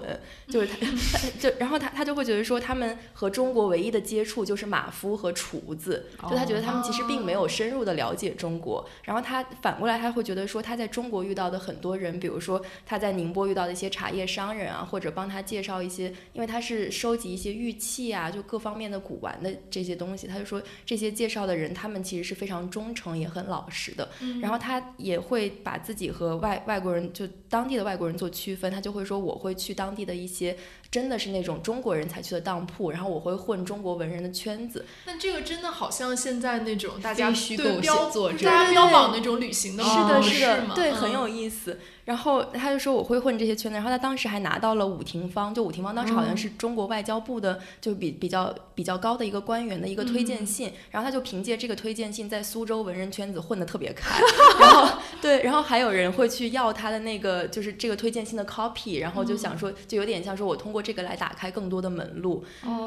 就是他，就然后他他就会觉得说，他们和中国唯一的接触就是马夫和厨子，就他觉得他们其实并没有深入的了解中国。然后他反过来他会觉得说，他在中国遇到的很多人，比如说他在宁波遇到的一些茶叶商人啊，或者帮他介绍一些，因为他是收集一些玉器啊，就各方面的古玩的这些东西，他就说这些。介绍的人，他们其实是非常忠诚也很老实的。然后他也会把自己和外外国人，就当地的外国人做区分。他就会说，我会去当地的一些。真的是那种中国人才去的当铺，然后我会混中国文人的圈子。那这个真的好像现在那种大家对标大家标榜那种旅行的是的，是的，对，很有意思。然后他就说我会混这些圈子，然后他当时还拿到了武廷芳，就武廷芳当时好像是中国外交部的，就比比较比较高的一个官员的一个推荐信。然后他就凭借这个推荐信在苏州文人圈子混得特别开。然后对，然后还有人会去要他的那个就是这个推荐信的 copy，然后就想说就有点像说我通过。这个来打开更多的门路，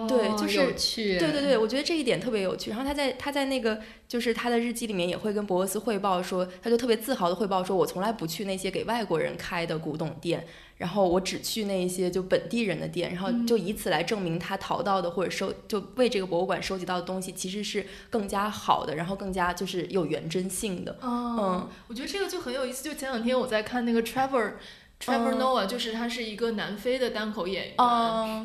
对，就是对对对，我觉得这一点特别有趣。然后他在他在那个就是他的日记里面也会跟博厄斯汇报说，他就特别自豪的汇报说，我从来不去那些给外国人开的古董店，然后我只去那一些就本地人的店，然后就以此来证明他淘到的或者收就为这个博物馆收集到的东西其实是更加好的，然后更加就是有原真性的。嗯，我觉得这个就很有意思。就前两天我在看那个 Trevor。Trevor Noah 就是他是一个南非的单口演员，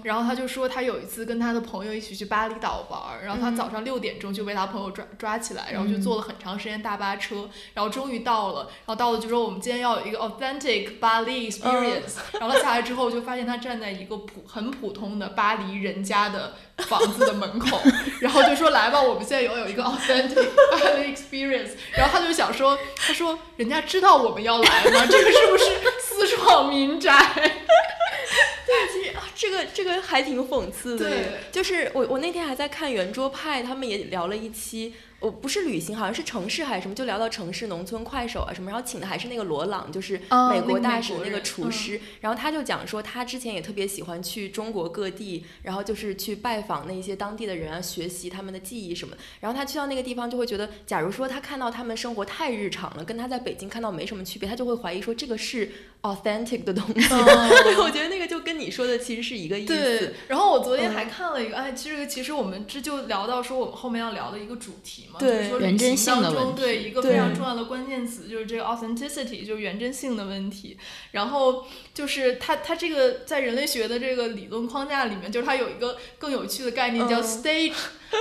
然后他就说他有一次跟他的朋友一起去巴厘岛玩，然后他早上六点钟就被他朋友抓抓起来，然后就坐了很长时间大巴车，然后终于到了，然后到了就说我们今天要有一个 authentic Bali experience，然后他下来之后就发现他站在一个普很普通的巴黎人家的房子的门口，然后就说来吧，我们现在要有一个 authentic Bali experience，然后他就想说，他说人家知道我们要来吗？这个是不是私闯？好民宅，对，其实啊，这个这个还挺讽刺的。对，就是我我那天还在看圆桌派，他们也聊了一期。我不是旅行，好像是城市还是什么，就聊到城市、农村、快手啊什么，然后请的还是那个罗朗，就是美国大使那个厨师，然后他就讲说，他之前也特别喜欢去中国各地，然后就是去拜访那些当地的人啊，学习他们的技艺什么，然后他去到那个地方就会觉得，假如说他看到他们生活太日常了，跟他在北京看到没什么区别，他就会怀疑说这个是 authentic 的东西。对，我觉得那个就跟你说的其实是一个意思。对，然后我昨天还看了一个，哎，其实其实我们这就聊到说我们后面要聊的一个主题。对，说旅行当中对一个非常重要的关键词就是这个 authenticity，就是原真性的问题。然后就是它它这个在人类学的这个理论框架里面，就是它有一个更有趣的概念叫 stage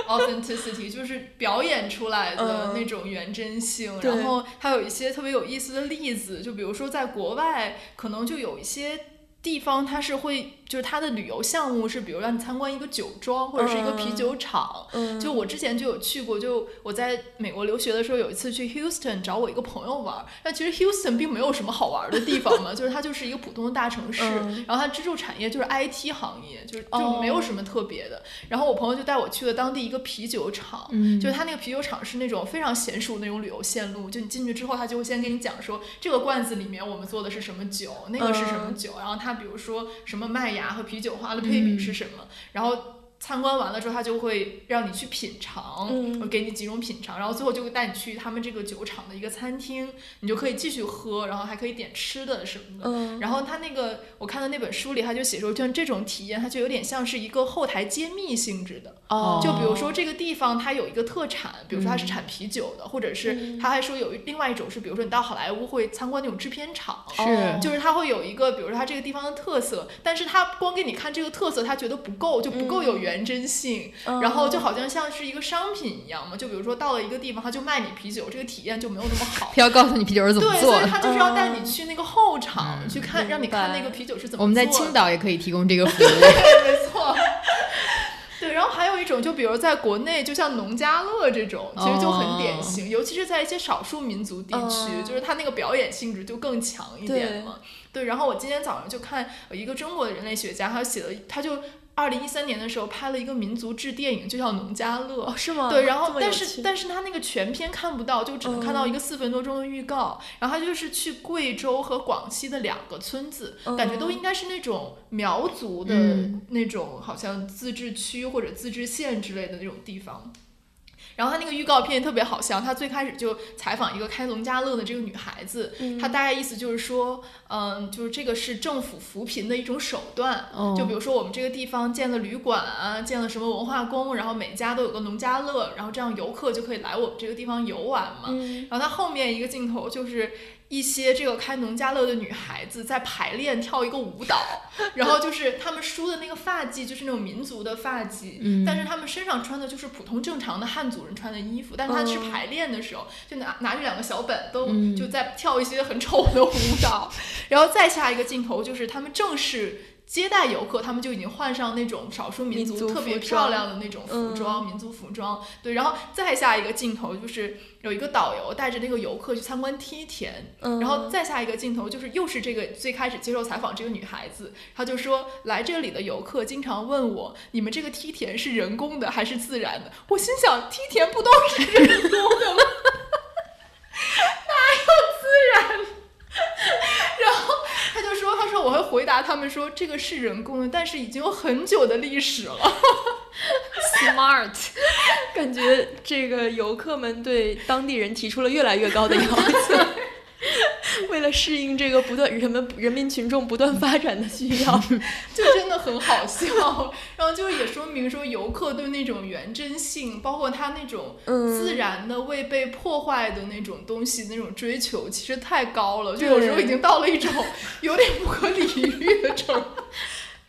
authenticity，就是表演出来的那种原真性。然后还有一些特别有意思的例子，就比如说在国外可能就有一些地方它是会。就是它的旅游项目是，比如让你参观一个酒庄或者是一个啤酒厂。嗯，就我之前就有去过，就我在美国留学的时候，有一次去 Houston 找我一个朋友玩。但其实 Houston 并没有什么好玩的地方嘛，就是它就是一个普通的大城市。然后它支柱产业就是 IT 行业，就是就没有什么特别的。然后我朋友就带我去了当地一个啤酒厂，就是他那个啤酒厂是那种非常娴熟那种旅游线路。就你进去之后，他就会先给你讲说，这个罐子里面我们做的是什么酒，那个是什么酒。然后他比如说什么麦芽。和啤酒花的配比是什么？然后参观完了之后，他就会让你去品尝，嗯给你几种品尝，然后最后就会带你去他们这个酒厂的一个餐厅，你就可以继续喝，然后还可以点吃的什么的。嗯然后他那个我看到那本书里，他就写说，像这种体验，它就有点像是一个后台揭秘性质的。哦，就比如说这个地方它有一个特产，比如说它嗯是产啤酒的，或者是他还说有另外一种是，比如说你到好莱坞会参观那种制片厂，是就是它会有一个，比如说它这个地方的特色，但是他光给你看这个特色，他觉得不够，就不够有原真性，嗯然后就好像像是一个商品一样嘛，就比如说到了一个地方，他就卖你啤酒，这个体验就没有那么好。他要告诉你啤酒是怎么对，做的。所以他就是要带你去那个后场、嗯去看，让你看那个啤酒是怎么做的。我们在青岛也可以提供这个服务。对，没错。对，然后还有一种，就比如在国内，就像农家乐这种，其实就很典型，尤其是在一些少数民族地区，哦。就是它那个表演性质就更强一点嘛。对，然后我今天早上就看一个中国的人类学家，他写了，他就二零一三年的时候拍了一个民族志电影，就叫《农家乐》。哦是吗？对，然后但是但是他那个全片看不到，就只能看到一个四分多钟的预告。然后他就是去贵州和广西的两个村子，感觉都应该是那种苗族的嗯那种，好像自治区或者自治县之类的那种地方。然后他那个预告片特别好笑，他最开始就采访一个开农家乐的这个女孩子，他大概意思就是说，嗯，就是这个是政府扶贫的一种手段，哦就比如说我们这个地方建了旅馆啊，建了什么文化宫，然后每家都有个农家乐，然后这样游客就可以来我们这个地方游玩嘛。嗯然后他后面一个镜头就是一些这个开农家乐的女孩子在排练跳一个舞蹈，然后就是她们梳的那个发髻就是那种民族的发髻，嗯。但是她们身上穿的就是普通正常的汉族人穿的衣服，但是她是哦。排练的时候就拿拿着两个小本都嗯。就在跳一些很丑的舞蹈，然后再下一个镜头就是她们正式。接待游客，他们就已经换上那种少数民民族族特别漂亮的那种服嗯装，民族服装。对，然后再下一个镜头就是有一个导游带着那个游客去参观梯田，嗯然后再下一个镜头就是又是这个最开始接受采访这个女孩子，她就说来这里的游客经常问我，你们这个梯田是人工的还是自然的？我心想，梯田不都是人工的吗？哪有自然？他就说，他说我会回答他们说这个是人工的，但是已经有很久的历史了。Smart，感觉这个游客们对当地人提出了越来越高的要求，为了适应这个不断人们人民群众不断发展的需要，就真的很好笑，然后就也说明说游客对那种原真性，包括他那种嗯。自然的未被破坏的那种东西那种追求，其实太高了，就有时候已经到了一种有点不可理喻的程度。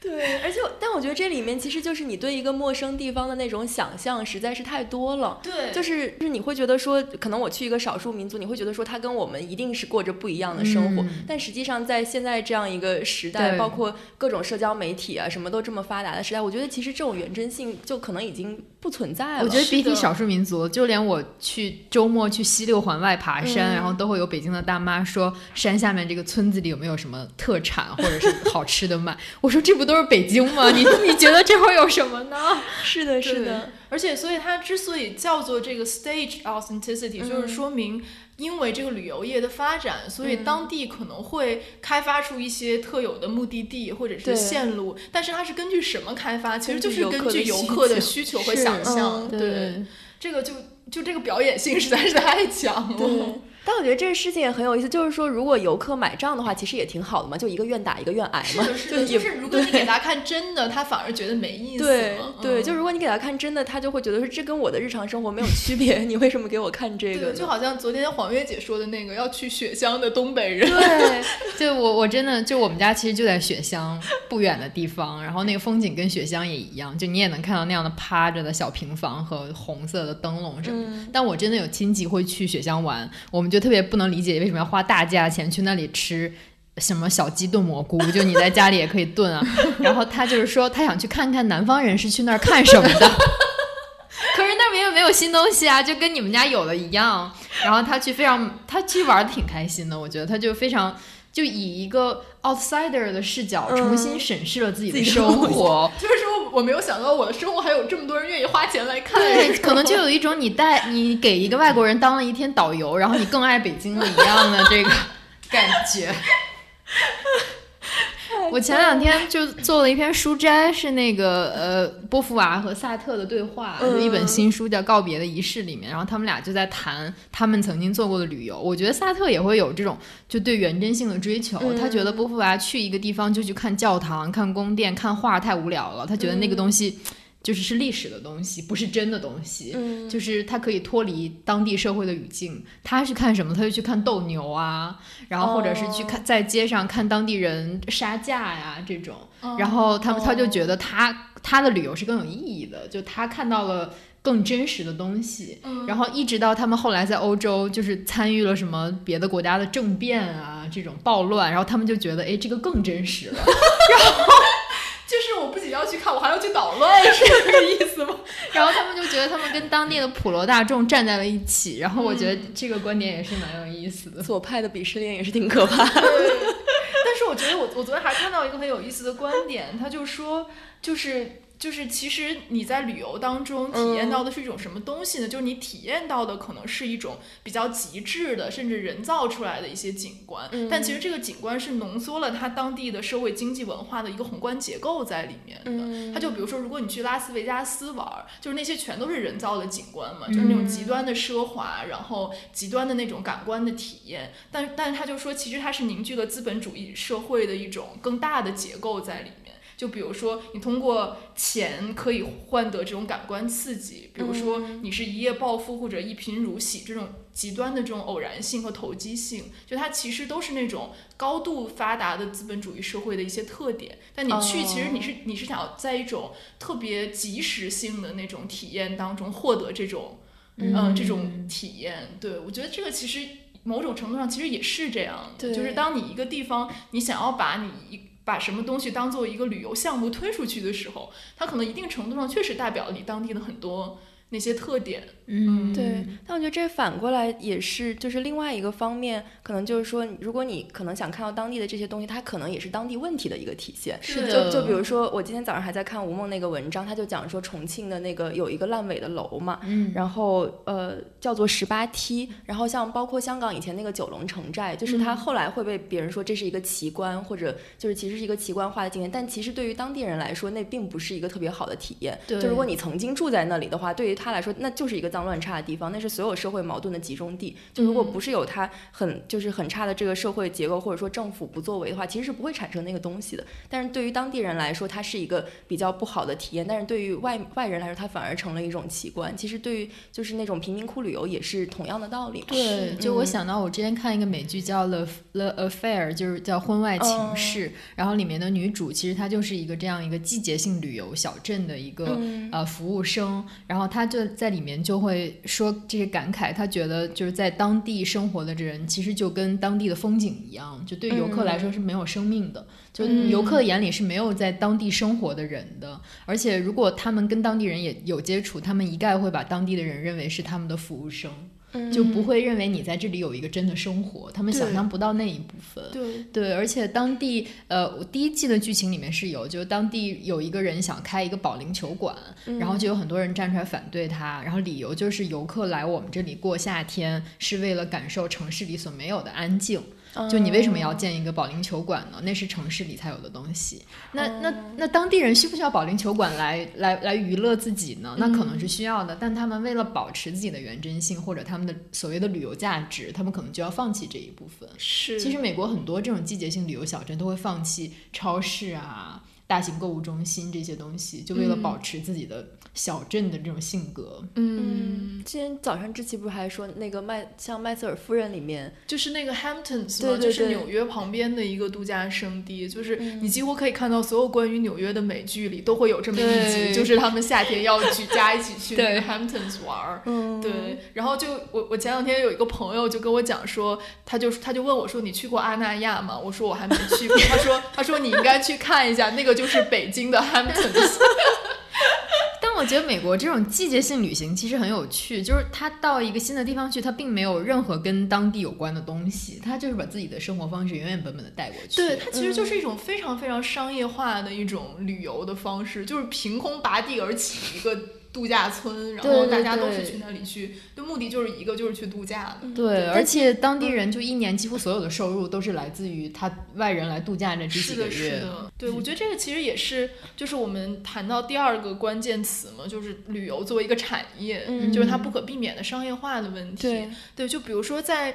对，而且我但我觉得这里面其实就是你对一个陌生地方的那种想象实在是太多了。对就是就是你会觉得说，可能我去一个少数民族，你会觉得说他跟我们一定是过着不一样的生活，嗯但实际上在现在这样一个时代，包括各种社交媒体啊什么都这么发达的时代，我觉得其实这种原真性就可能已经不存在了。我觉得比起少数民族，就连我去周末去西六环外爬山，嗯然后都会有北京的大妈说山下面这个村子里有没有什么特产或者是好吃的卖。我说这不都是北京吗？你 你觉得这会有什么呢？是的，是的，，而且所以它之所以叫做这个 stage authenticity，、就是说明因为这个旅游业的发展，所以当地可能会开发出一些特有的目的地或者是线路，但是它是根据什么开发？其实就是根根据据游客的游客的需求和想象。嗯对，这个就就这个表演性实在是太强了。对。但我觉得这个事情也很有意思，就是说，如果游客买账的话，其实也挺好的嘛，就一个愿打一个愿挨嘛。是的，是的，就是如果你给他看真的，他反而觉得没意思对。对，嗯就如果你给他看真的，他就会觉得说这跟我的日常生活没有区别，你为什么给我看这个对，就好像昨天黄月姐说的那个要去雪乡的东北人，对，就我我真的就我们家其实就在雪乡不远的地方，然后那个风景跟雪乡也一样，就你也能看到那样的趴着的小平房和红色的灯笼什么的。嗯但我真的有亲戚会去雪乡玩，我们就特别不能理解为什么要花大价钱去那里吃。什么小鸡炖蘑菇，就你在家里也可以炖啊。然后他就是说，他想去看看南方人是去那儿看什么的。可是那边又没有新东西啊，就跟你们家有的一样。然后他去非常，他去玩的挺开心的，我觉得他就非常就以一个 outsider 的视角嗯重新审视了自己的自己的生活。就是说我没有想到我的生活还有这么多人愿意花钱来看，对，可能就有一种你带你给一个外国人当了一天导游，然后你更爱北京了一样的这个 感觉。太我前两天就做了一篇书摘，是那个呃波伏娃和萨特的对话，就一本新书叫《告别的仪式》里面，然后他们俩就在谈他们曾经做过的旅游。我觉得萨特也会有这种就对原真性的追求，他觉得波伏娃去一个地方就去看教堂、看宫殿、看画太无聊了，他觉得那个东西。就是是历史的东西，不是真的东西。嗯，就是他可以脱离当地社会的语境。他去看什么？他就去看斗牛啊，然后或者是去看在街上看当地人杀价呀这种。然后他们他就觉得他他的旅游是更有意义的，就他看到了更真实的东西。然后一直到他们后来在欧洲就是参与了什么别的国家的政变啊这种暴乱，然后他们就觉得哎这个更真实了。然后。去捣乱，是这个意思吗？然后他们就觉得他们跟当地的普罗大众站在了一起，然后我觉得这个观点也是蛮有意思的。左派的鄙视链也是挺可怕的。但是我觉得我我昨天还看到一个很有意思的观点，他就说就是。就是，其实你在旅游当中体验到的是一种什么东西呢？就是你体验到的可能是一种比较极致的，甚至人造出来的一些景观。但其实这个景观是浓缩了它当地的社会经济文化的一个宏观结构在里面的。它就比如说，如果你去拉斯维加斯玩，就是那些全都是人造的景观嘛，就是那种极端的奢华，然后极端的那种感官的体验。但但是他就说，其实它是凝聚了资本主义社会的一种更大的结构在里面。就比如说，你通过钱可以换得这种感官刺激，比如说你是一夜暴富或者一贫如洗这种极端的这种偶然性和投机性，就它其实都是那种高度发达的资本主义社会的一些特点。但你去，其实你是你是想要在一种特别即时性的那种体验当中获得这种嗯这种体验。对我觉得这个其实某种程度上其实也是这样的，就是当你一个地方你想要把你一把什么东西当做一个旅游项目推出去的时候，它可能一定程度上确实代表了你当地的很多。那些特点，嗯，对，但我觉得这反过来也是，就是另外一个方面，可能就是说，如果你可能想看到当地的这些东西，它可能也是当地问题的一个体现。是的，就就比如说，我今天早上还在看吴梦那个文章，他就讲说重庆的那个有一个烂尾的楼嘛，嗯，然后呃叫做十八梯，然后像包括香港以前那个九龙城寨，就是它后来会被别人说这是一个奇观，或者就是其实是一个奇观化的景点，但其实对于当地人来说，那并不是一个特别好的体验。对，就如果你曾经住在那里的话，对于他来说，那就是一个脏乱差的地方，那是所有社会矛盾的集中地。就如果不是有他很就是很差的这个社会结构，或者说政府不作为的话，其实是不会产生那个东西的。但是对于当地人来说，它是一个比较不好的体验；但是对于外外人来说，它反而成了一种奇观。其实对于就是那种贫民窟旅游也是同样的道理。对，就我想到我之前看一个美剧叫《The The Affair》，就是叫婚外情事，然后里面的女主其实她就是一个这样一个季节性旅游小镇的一个呃服务生，然后她就在。里面就会说这些感慨，他觉得就是在当地生活的这人，其实就跟当地的风景一样，就对游客来说是没有生命的，就游客的眼里是没有在当地生活的人的。而且如果他们跟当地人也有接触，他们一概会把当地的人认为是他们的服务生。就不会认为你在这里有一个真的生活，他们想象不到那一部分。对对，而且当地呃，第一季的剧情里面是有，就是当地有一个人想开一个保龄球馆，然后就有很多人站出来反对他，然后理由就是游客来我们这里过夏天是为了感受城市里所没有的安静。就你为什么要建一个保龄球馆呢？那是城市里才有的东西。那那那当地人需不需要保龄球馆来来来娱乐自己呢？那可能是需要的，但他们为了保持自己的原真性或者他们的所谓的旅游价值，他们可能就要放弃这一部分。是，其实美国很多这种季节性旅游小镇都会放弃超市啊。大型购物中心这些东西，就为了保持自己的小镇的这种性格。嗯，今天早上志奇不是还说那个麦像麦瑟尔夫人里面，就是那个 Hamptons 吗？就是纽约旁边的一个度假胜地，就是你几乎可以看到所有关于纽约的美剧里都会有这么一集，就是他们夏天要举家一起去那个 Hamptons 玩儿。嗯，对。然后就我我前两天有一个朋友就跟我讲说，他就他就问我说：“你去过阿那亚吗？”我说：“我还没去过。”他说：“他说你应该去看一下那个就。”是北京的 Hamptons，但我觉得美国这种季节性旅行其实很有趣，就是他到一个新的地方去，他并没有任何跟当地有关的东西，他就是把自己的生活方式原原本本的带过去。对，它其实就是一种非常非常商业化的一种旅游的方式，就是凭空拔地而起一个。度假村，然后大家都是去那里去，的目的就是一个就是去度假的。对，而且当地人就一年几乎所有的收入都是来自于他外人来度假那这几个月。是的，对，我觉得这个其实也是，就是我们谈到第二个关键词嘛，就是旅游作为一个产业，就是它不可避免的商业化的问题。对，对，就比如说在，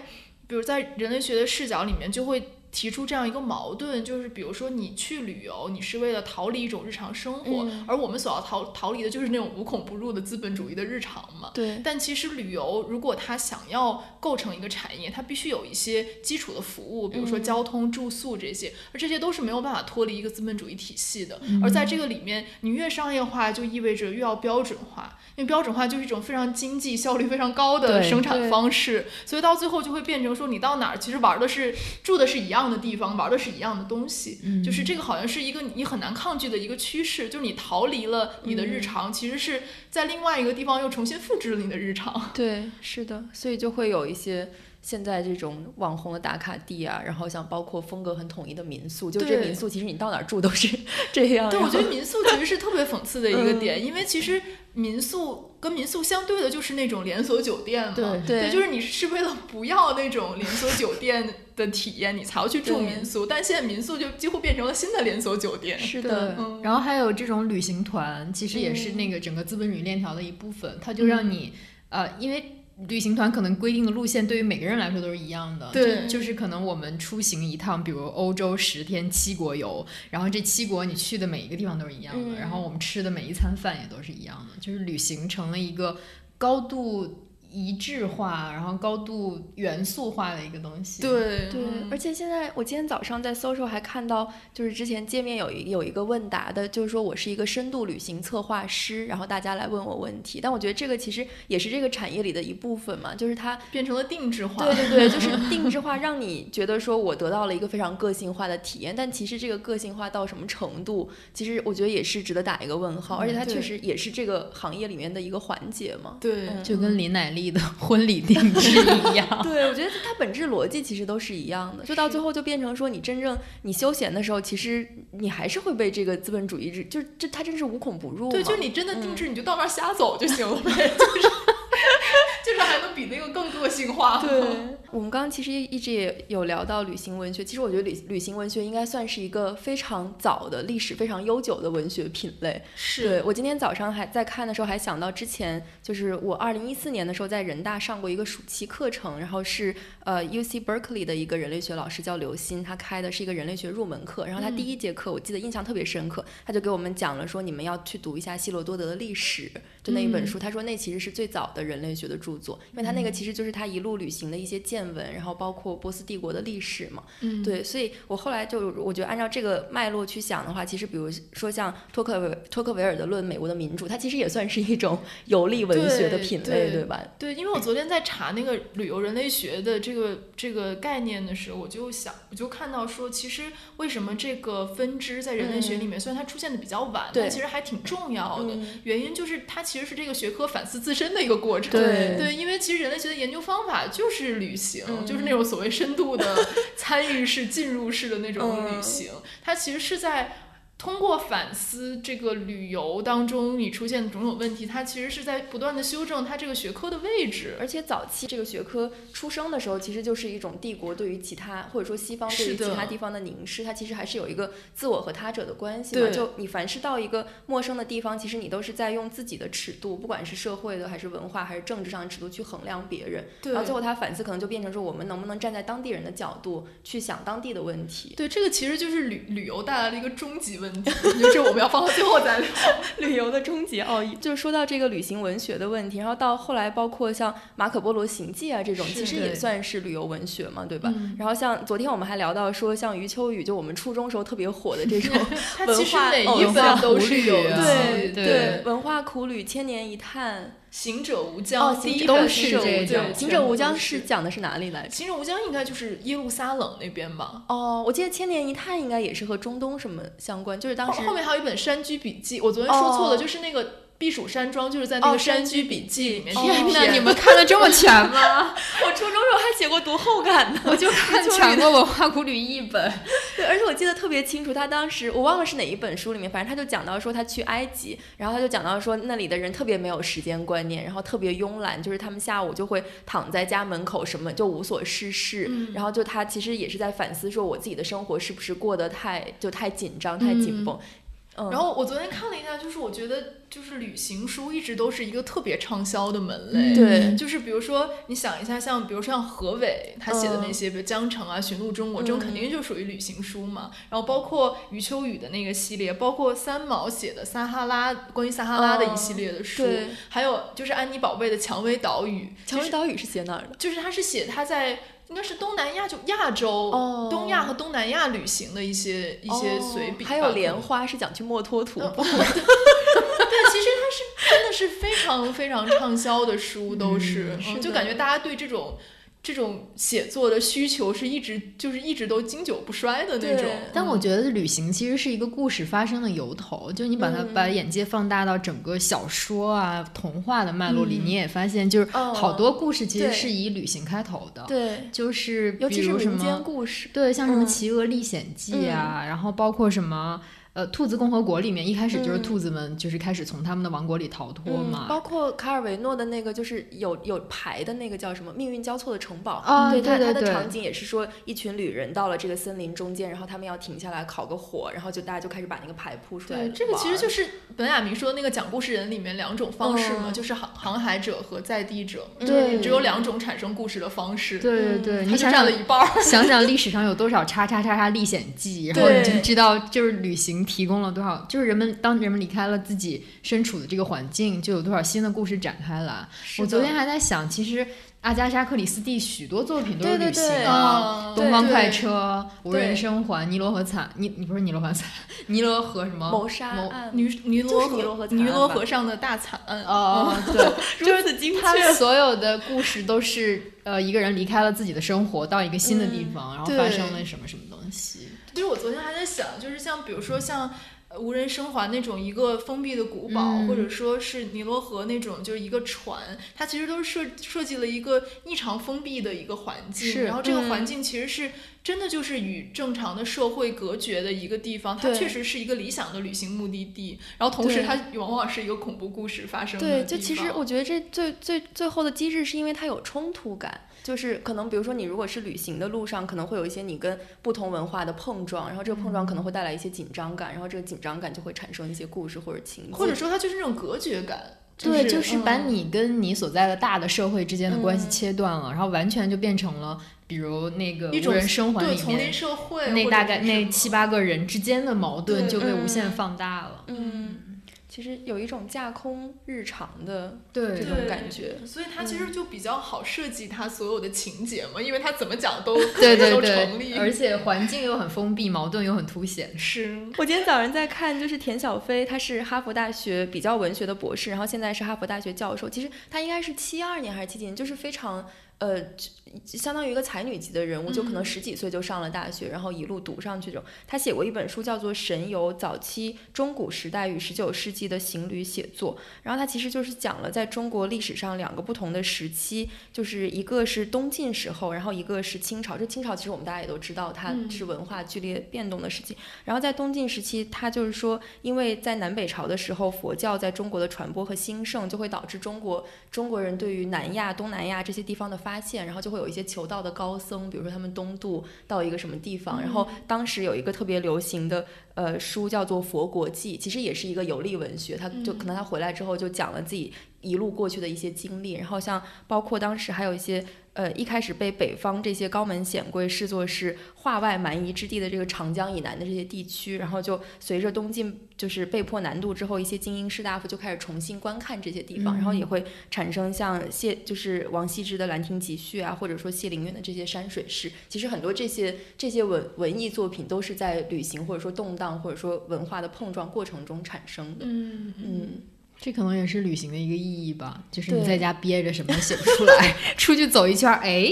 比如在人类学的视角里面就会。提出这样一个矛盾，就是比如说你去旅游，你是为了逃离一种日常生活，而我们所要逃逃离的就是那种无孔不入的资本主义的日常嘛。对。但其实旅游如果它想要构成一个产业，它必须有一些基础的服务，比如说交通、住宿这些，而这些都是没有办法脱离一个资本主义体系的。而在这个里面，你越商业化，就意味着越要标准化，因为标准化就是一种非常经济效率非常高的生产方式，所以到最后就会变成说，你到哪儿其实玩的是住的是一样。的地方玩的是一样的东西，就是这个好像是一个你很难抗拒的一个趋势，就是你逃离了你的日常，其实是在另外一个地方又重新复制了你的日常。对，是的，所以就会有一些现在这种网红的打卡地啊，然后像包括风格很统一的民宿，就这民宿其实你到哪儿住都是 这样。对，我觉得民宿其实是特别讽刺的一个点，因为其实民宿跟民宿相对的就是那种连锁酒店嘛，对，就是你是为了不要那种连锁酒店。的体验，你才要去住民宿，但现在民宿就几乎变成了新的连锁酒店。是的，然后还有这种旅行团，其实也是那个整个资本主义链条的一部分。它就让你，呃，因为旅行团可能规定的路线对于每个人来说都是一样的。对，就是可能我们出行一趟，比如欧洲十天七国游，然后这七国你去的每一个地方都是一样的，然后我们吃的每一餐饭也都是一样的，就是旅行成了一个高度。一致化，然后高度元素化的一个东西。对对，而且现在我今天早上在搜 l 还看到，就是之前界面有一有一个问答的，就是说我是一个深度旅行策划师，然后大家来问我问题。但我觉得这个其实也是这个产业里的一部分嘛，就是它变成了定制化。对对对，就是定制化，让你觉得说我得到了一个非常个性化的体验。但其实这个个性化到什么程度，其实我觉得也是值得打一个问号。而且它确实也是这个行业里面的一个环节嘛。对，就跟李乃。的婚礼定制一样，对我觉得它本质逻辑其实都是一样的，就到最后就变成说，你真正你休闲的时候，其实你还是会被这个资本主义制，就这它真是无孔不入。对，就你真的定制，你就到那儿瞎走就行了 呗，就是比那个更个性化。对。我们刚刚其实一直也有聊到旅行文学，其实我觉得旅旅行文学应该算是一个非常早的历史非常悠久的文学品类。是对我今天早上还在看的时候，还想到之前就是我二零一四年的时候在人大上过一个暑期课程，然后是呃 U C Berkeley 的一个人类学老师叫刘鑫，他开的是一个人类学入门课，然后他第一节课我记得印象特别深刻，他就给我们讲了说你们要去读一下希罗多德的历史，就那一本书，他说那其实是最早的人类学的著作，因为他那个其实就是他一路旅行的一些见闻，然后包括波斯帝国的历史嘛，嗯，对，所以我后来就我觉得按照这个脉络去想的话，其实比如说像托克维托克维尔的《论美国的民主》，它其实也算是一种游历文学的品类，对吧？对，因为我昨天在查那个旅游人类学的这个这个概念的时候，我就想，我就看到说，其实为什么这个分支在人类学里面，虽然它出现的比较晚，但其实还挺重要的。原因就是它其实是这个学科反思自身的一个过程。对对，因为其实人类学的研究方法就是旅行，就是那种。所谓深度的 参与式、进入式的那种旅行，它其实是在。通过反思这个旅游当中你出现的种种问题，它其实是在不断的修正它这个学科的位置。而且早期这个学科出生的时候，其实就是一种帝国对于其他或者说西方对于其他地方的凝视，它其实还是有一个自我和他者的关系嘛。就你凡是到一个陌生的地方，其实你都是在用自己的尺度，不管是社会的还是文化还是政治上的尺度去衡量别人。然后最后他反思可能就变成说，我们能不能站在当地人的角度去想当地的问题？对，这个其实就是旅旅游带来的一个终极问题。就是我们要放到最后再聊 旅游的终极奥义。就是说到这个旅行文学的问题，然后到后来，包括像马可波罗行记啊这种，其实也算是旅游文学嘛，对吧？然后像昨天我们还聊到说，像余秋雨，就我们初中时候特别火的这种 文化一本都是有对对文化苦旅、千年一探。行者无疆，哦，第一本是这种。行者无疆是讲的是哪里来着？行者无疆应该就是耶路撒冷那边吧？哦，我记得千年一叹应该也是和中东什么相关，就是当时后面还有一本山居笔记，我昨天说错了，就是那个避暑山庄，就是在那个山居笔记里面。天哪，你们 看的这么全吗？我初中时候还写过读后感呢，我就看全过文化古旅一本。对，而且我记得特别清楚，他当时我忘了是哪一本书里面，反正他就讲到说他去埃及，然后他就讲到说那里的人特别没有时间观念，然后特别慵懒，就是他们下午就会躺在家门口什么就无所事事，然后就他其实也是在反思说我自己的生活是不是过得太就太紧张太紧绷。然后我昨天看了一下，就是我觉得就是旅行书一直都是一个特别畅销的门类。对，就是比如说你想一下，像比如说像何伟他写的那些，比如《江城》啊，《寻路中国》这种，肯定就属于旅行书嘛。然后包括余秋雨的那个系列，包括三毛写的撒哈拉关于撒哈拉的一系列的书，还有就是安妮宝贝的《蔷薇岛屿》。蔷薇岛屿是写哪儿的？就是他是写他在。应该是东南亚，就亚洲、东亚和东南亚旅行的一些一些随笔，还有莲花是讲去墨脱徒步。对，其实它是真的是非常非常畅销的书，都是，就感觉大家对这种。这种写作的需求是一直就是一直都经久不衰的那种。但我觉得旅行其实是一个故事发生的由头，就你把它把眼界放大到整个小说啊、童话的脉络里，你也发现就是好多故事其实是以旅行开头的。对，就是尤其是民间故事，对，像什么《企鹅历险记》啊，然后包括什么。呃，兔子共和国里面一开始就是兔子们，就是开始从他们的王国里逃脱嘛。包括卡尔维诺的那个，就是有有牌的那个叫什么“命运交错的城堡”啊，对对对，他的场景也是说一群旅人到了这个森林中间，然后他们要停下来烤个火，然后就大家就开始把那个牌铺出来。对，这个其实就是本雅明说的那个讲故事人里面两种方式嘛，就是航航海者和在地者，对，只有两种产生故事的方式。对对对，你想想了一半，想想历史上有多少叉叉叉叉历险记，然后你就知道就是旅行提供了多少。就是人们当人们离开了自己身处的这个环境，就有多少新的故事展开了。我昨天还在想，其实阿加莎·克里斯蒂许多作品都是旅行啊，《东方快车》、《无人生还》、《尼罗河惨》、你你不是尼罗河惨，尼罗河什么谋杀案？尼尼罗河尼罗河上的大惨案哦，对，如此精确。所有的故事都是呃一个人离开了自己的生活，到一个新的地方，然后发生了什么什么。其实我昨天还在想，就是像比如说像。无人生还那种一个封闭的古堡，或者说是尼罗河那种就是一个船，它其实都是设设计了一个异常封闭的一个环境，然后这个环境其实是真的就是与正常的社会隔绝的一个地方，它确实是一个理想的旅行目的地，然后同时它往往是一个恐怖故事发生的对，就其实我觉得这最最最后的机制是因为它有冲突感。就是可能，比如说你如果是旅行的路上，可能会有一些你跟不同文化的碰撞，然后这个碰撞可能会带来一些紧张感，然后这个紧张感就会产生一些故事或者情节，或者说它就是那种隔绝感。对，就是把你跟你所在的大的社会之间的关系切断了，然后完全就变成了，比如那个无人生还里面那大概那七八个人之间的矛盾就被无限放大了。嗯。其实有一种架空日常的这种感觉，所以它其实就比较好设计它所有的情节嘛，因为它怎么讲都 对对对，而且环境又很封闭，矛盾又很凸显。是我今天早上在看，就是田小飞，他是哈佛大学比较文学的博士，然后现在是哈佛大学教授。其实他应该是七二年还是七几年，就是非常。呃，相当于一个才女级的人物，就可能十几岁就上了大学，然后一路读上去。这种，他写过一本书，叫做《神游：早期中古时代与十九世纪的行旅写作》。然后他其实就是讲了在中国历史上两个不同的时期，就是一个是东晋时候，然后一个是清朝。这清朝其实我们大家也都知道，它是文化剧烈变动的时期。然后在东晋时期，他就是说，因为在南北朝的时候，佛教在中国的传播和兴盛，就会导致中国中国人对于南亚、东南亚这些地方的。发现，然后就会有一些求道的高僧，比如说他们东渡到一个什么地方，然后当时有一个特别流行的呃书叫做《佛国记》，其实也是一个游历文学，他就可能他回来之后就讲了自己一路过去的一些经历，然后像包括当时还有一些。呃，一开始被北方这些高门显贵视作是化外蛮夷之地的这个长江以南的这些地区，然后就随着东晋就是被迫南渡之后，一些精英士大夫就开始重新观看这些地方，然后也会产生像谢就是王羲之的《兰亭集序》啊，或者说谢灵运的这些山水诗。其实很多这些这些文文艺作品都是在旅行或者说动荡或者说文化的碰撞过程中产生的。嗯嗯。这可能也是旅行的一个意义吧，就是你在家憋着什么写不出来，出去走一圈，哎，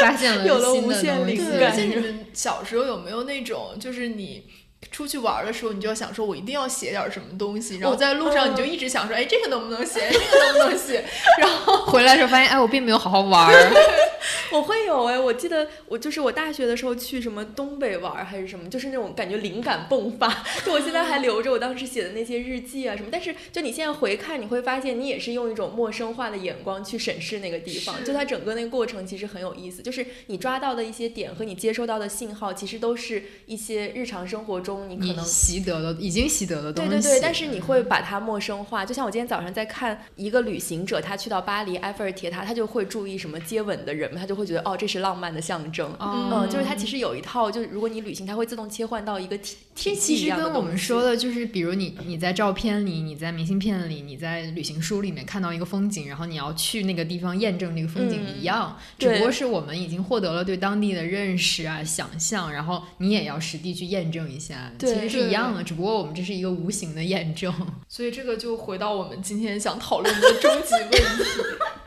发现了有了无限灵感。而且你们小时候有没有那种，就是你出去玩的时候，你就要想说，我一定要写点什么东西，然后在路上你就一直想说，哎，这个能不能写，这个能不能写，然后回来的时候发现，哎，我并没有好好玩儿。我会有哎，我记得我就是我大学的时候去什么东北玩还是什么，就是那种感觉灵感迸发，就我现在还留着我当时写的那些日记啊什么。但是就你现在回看，你会发现你也是用一种陌生化的眼光去审视那个地方，就它整个那个过程其实很有意思，就是你抓到的一些点和你接收到的信号，其实都是一些日常生活中你可能习得的、已经习得的东西。对对对，但是你会把它陌生化，就像我今天早上在看一个旅行者，他去到巴黎埃菲尔铁塔，他就会注意什么接吻的人，他就会觉得哦，这是浪漫的象征。嗯，就是他其实有一套，就是如果你旅行，它会自动切换到一个体体系其实跟我们说的就是，比如你你在照片里，你在明信片里，你在旅行书里面看到一个风景，然后你要去那个地方验证那个风景一样，只不过是我们已经获得了对当地的认识啊、想象，然后你也要实地去验证一下，其实是一样的，只不过我们这是一个无形的验证。所以这个就回到我们今天想讨论的终极问题。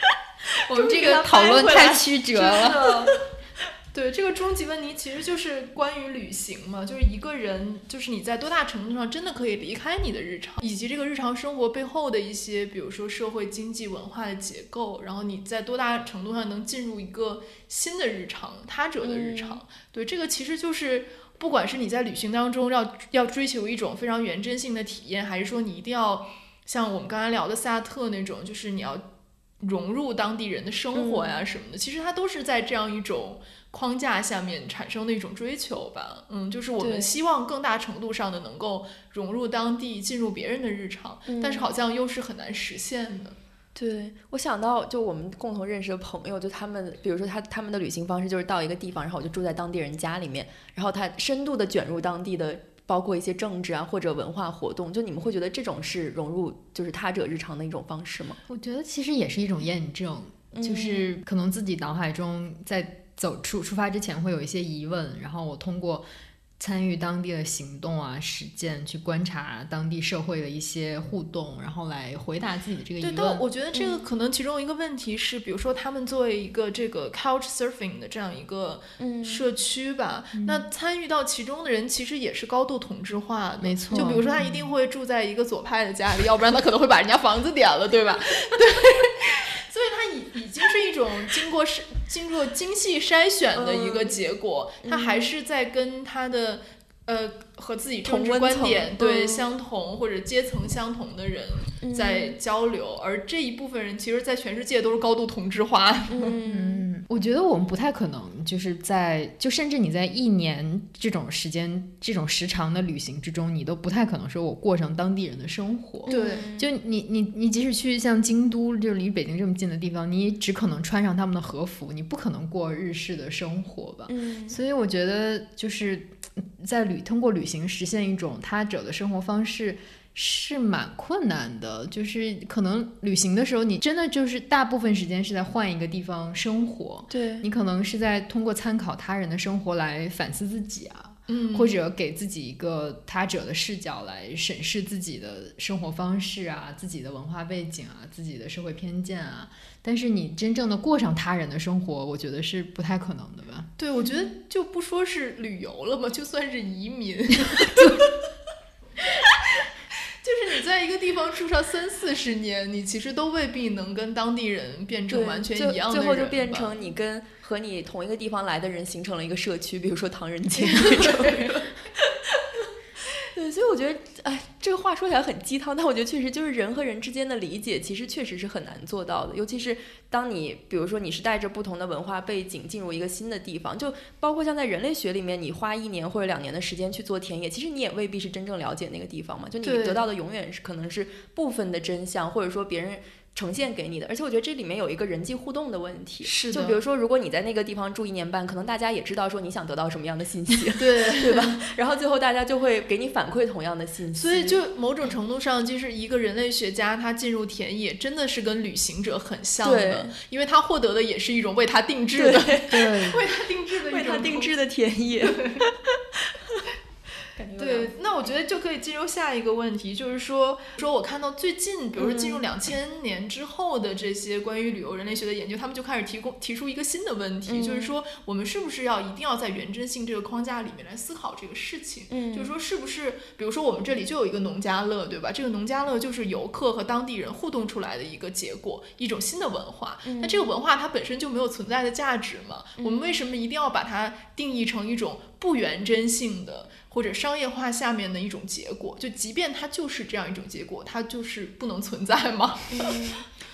我们这个讨论太曲折了。对，这个终极问题其实就是关于旅行嘛，就是一个人，就是你在多大程度上真的可以离开你的日常，以及这个日常生活背后的一些，比如说社会、经济、文化的结构，然后你在多大程度上能进入一个新的日常，他者的日常。对，这个其实就是，不管是你在旅行当中要要追求一种非常原真性的体验，还是说你一定要像我们刚才聊的萨特那种，就是你要。融入当地人的生活呀什么的，其实它都是在这样一种框架下面产生的一种追求吧。嗯，就是我们希望更大程度上的能够融入当地，进入别人的日常，但是好像又是很难实现的。对我想到，就我们共同认识的朋友，就他们，比如说他他们的旅行方式就是到一个地方，然后我就住在当地人家里面，然后他深度的卷入当地的。包括一些政治啊或者文化活动，就你们会觉得这种是融入就是他者日常的一种方式吗？我觉得其实也是一种验证，就是可能自己脑海中在走出出发之前会有一些疑问，然后我通过。参与当地的行动啊、实践，去观察当地社会的一些互动，然后来回答自己的这个疑问。对，但我觉得这个可能其中一个问题是，比如说他们作为一个这个 couch surfing 的这样一个社区吧，那参与到其中的人其实也是高度同质化的。没错。就比如说他一定会住在一个左派的家里，要不然他可能会把人家房子点了，对吧？对。所以它已已经是一种经过筛、经过精细筛选的一个结果，它还是在跟它的呃和自己政治观点对相同或者阶层相同的人在交流，而这一部分人其实，在全世界都是高度同质化。嗯，我觉得我们不太可能就是在就甚至你在一年这种时间、这种时长的旅行之中，你都不太可能说我过上当地人的生活。对，就你你你即使去像京都，就离北京这么近的地方，你只可能穿上他们的和服，你不可能过日式的生活吧？嗯，所以我觉得就是在旅通过旅行实现一种他者的生活方式是蛮困难的，就是可能旅行的时候，你真的就是大部分时间是在换一个地方生活，对。你可能是在通过参考他人的生活来反思自己啊，嗯，或者给自己一个他者的视角来审视自己的生活方式啊，自己的文化背景啊，自己的社会偏见啊。但是你真正的过上他人的生活，我觉得是不太可能的吧？对，我觉得就不说是旅游了嘛，就算是移民，就是你在一个地方住上三四十年，你其实都未必能跟当地人变成完全一样的人。最后就变成你跟和你同一个地方来的人形成了一个社区，比如说唐人街。对，所以我觉得，哎，这个话说起来很鸡汤，但我觉得确实就是人和人之间的理解，其实确实是很难做到的。尤其是当你，比如说你是带着不同的文化背景进入一个新的地方，就包括像在人类学里面，你花一年或者两年的时间去做田野，其实你也未必是真正了解那个地方嘛。就你得到的永远是可能是部分的真相，或者说别人。呈现给你的，而且我觉得这里面有一个人际互动的问题。是的，就比如说，如果你在那个地方住一年半，可能大家也知道说你想得到什么样的信息，对 对吧？然后最后大家就会给你反馈同样的信息。所以，就某种程度上，就是一个人类学家他进入田野，真的是跟旅行者很像的，因为他获得的也是一种为他定制的，对，为他定制的，为他定制的田野。对，那我觉得就可以进入下一个问题，就是说，说我看到最近，比如说进入两千年之后的这些关于旅游人类学的研究，他们就开始提供提出一个新的问题，就是说，我们是不是要一定要在原真性这个框架里面来思考这个事情？嗯，就是说，是不是，比如说我们这里就有一个农家乐，对吧？这个农家乐就是游客和当地人互动出来的一个结果，一种新的文化。那这个文化它本身就没有存在的价值嘛？我们为什么一定要把它定义成一种不原真性的？或者商业化下面的一种结果，就即便它就是这样一种结果，它就是不能存在吗？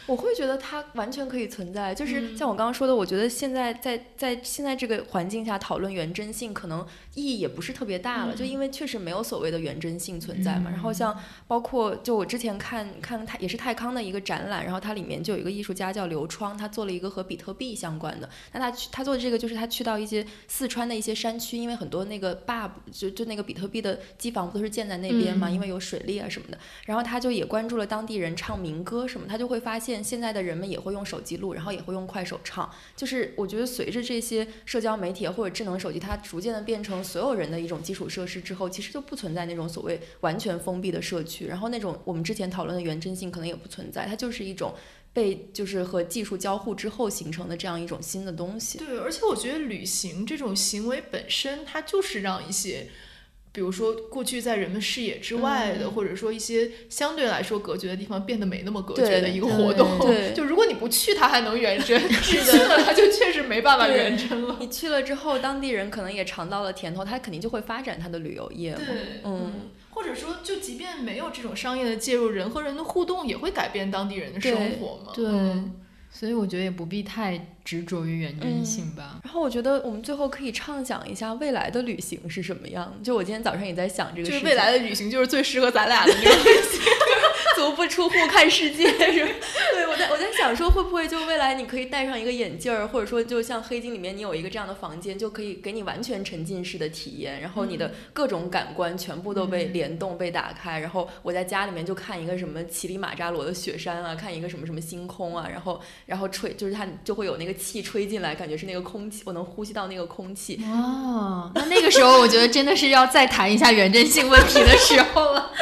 我会觉得它完全可以存在，就是像我刚刚说的，我觉得现在在在现在这个环境下讨论原真性，可能意义也不是特别大了，就因为确实没有所谓的原真性存在嘛。然后像包括就我之前看看泰也是泰康的一个展览，然后它里面就有一个艺术家叫刘窗，他做了一个和比特币相关的。那他去他做的这个就是他去到一些四川的一些山区，因为很多那个坝就就那个比特币的机房不都是建在那边嘛，因为有水利啊什么的。然后他就也关注了当地人唱民歌什么，他就会发现。现在的人们也会用手机录，然后也会用快手唱。就是我觉得随着这些社交媒体或者智能手机，它逐渐的变成所有人的一种基础设施之后，其实就不存在那种所谓完全封闭的社区。然后那种我们之前讨论的原真性可能也不存在，它就是一种被就是和技术交互之后形成的这样一种新的东西。对，而且我觉得旅行这种行为本身，它就是让一些。比如说，过去在人们视野之外的，或者说一些相对来说隔绝的地方，变得没那么隔绝的一个活动。对，就如果你不去，它还能原真；去了，它就确实没办法原真了。你去了之后，当地人可能也尝到了甜头，他肯定就会发展他的旅游业。对，嗯，或者说，就即便没有这种商业的介入，人和人的互动也会改变当地人的生活嘛？对。所以我觉得也不必太执着于原真性吧。然后我觉得我们最后可以畅想一下未来的旅行是什么样。就我今天早上也在想这个事，就是未来的旅行就是最适合咱俩的旅行。足不出户看世界 是吧？对，我在我在想说，会不会就未来你可以戴上一个眼镜儿，或者说就像黑镜里面你有一个这样的房间，就可以给你完全沉浸式的体验，然后你的各种感官全部都被联动、被打开。然后我在家里面就看一个什么乞力马扎罗的雪山啊，看一个什么什么星空啊，然后然后吹，就是它就会有那个气吹进来，感觉是那个空气，我能呼吸到那个空气。哦，那那个时候我觉得真的是要再谈一下原真性问题的时候了。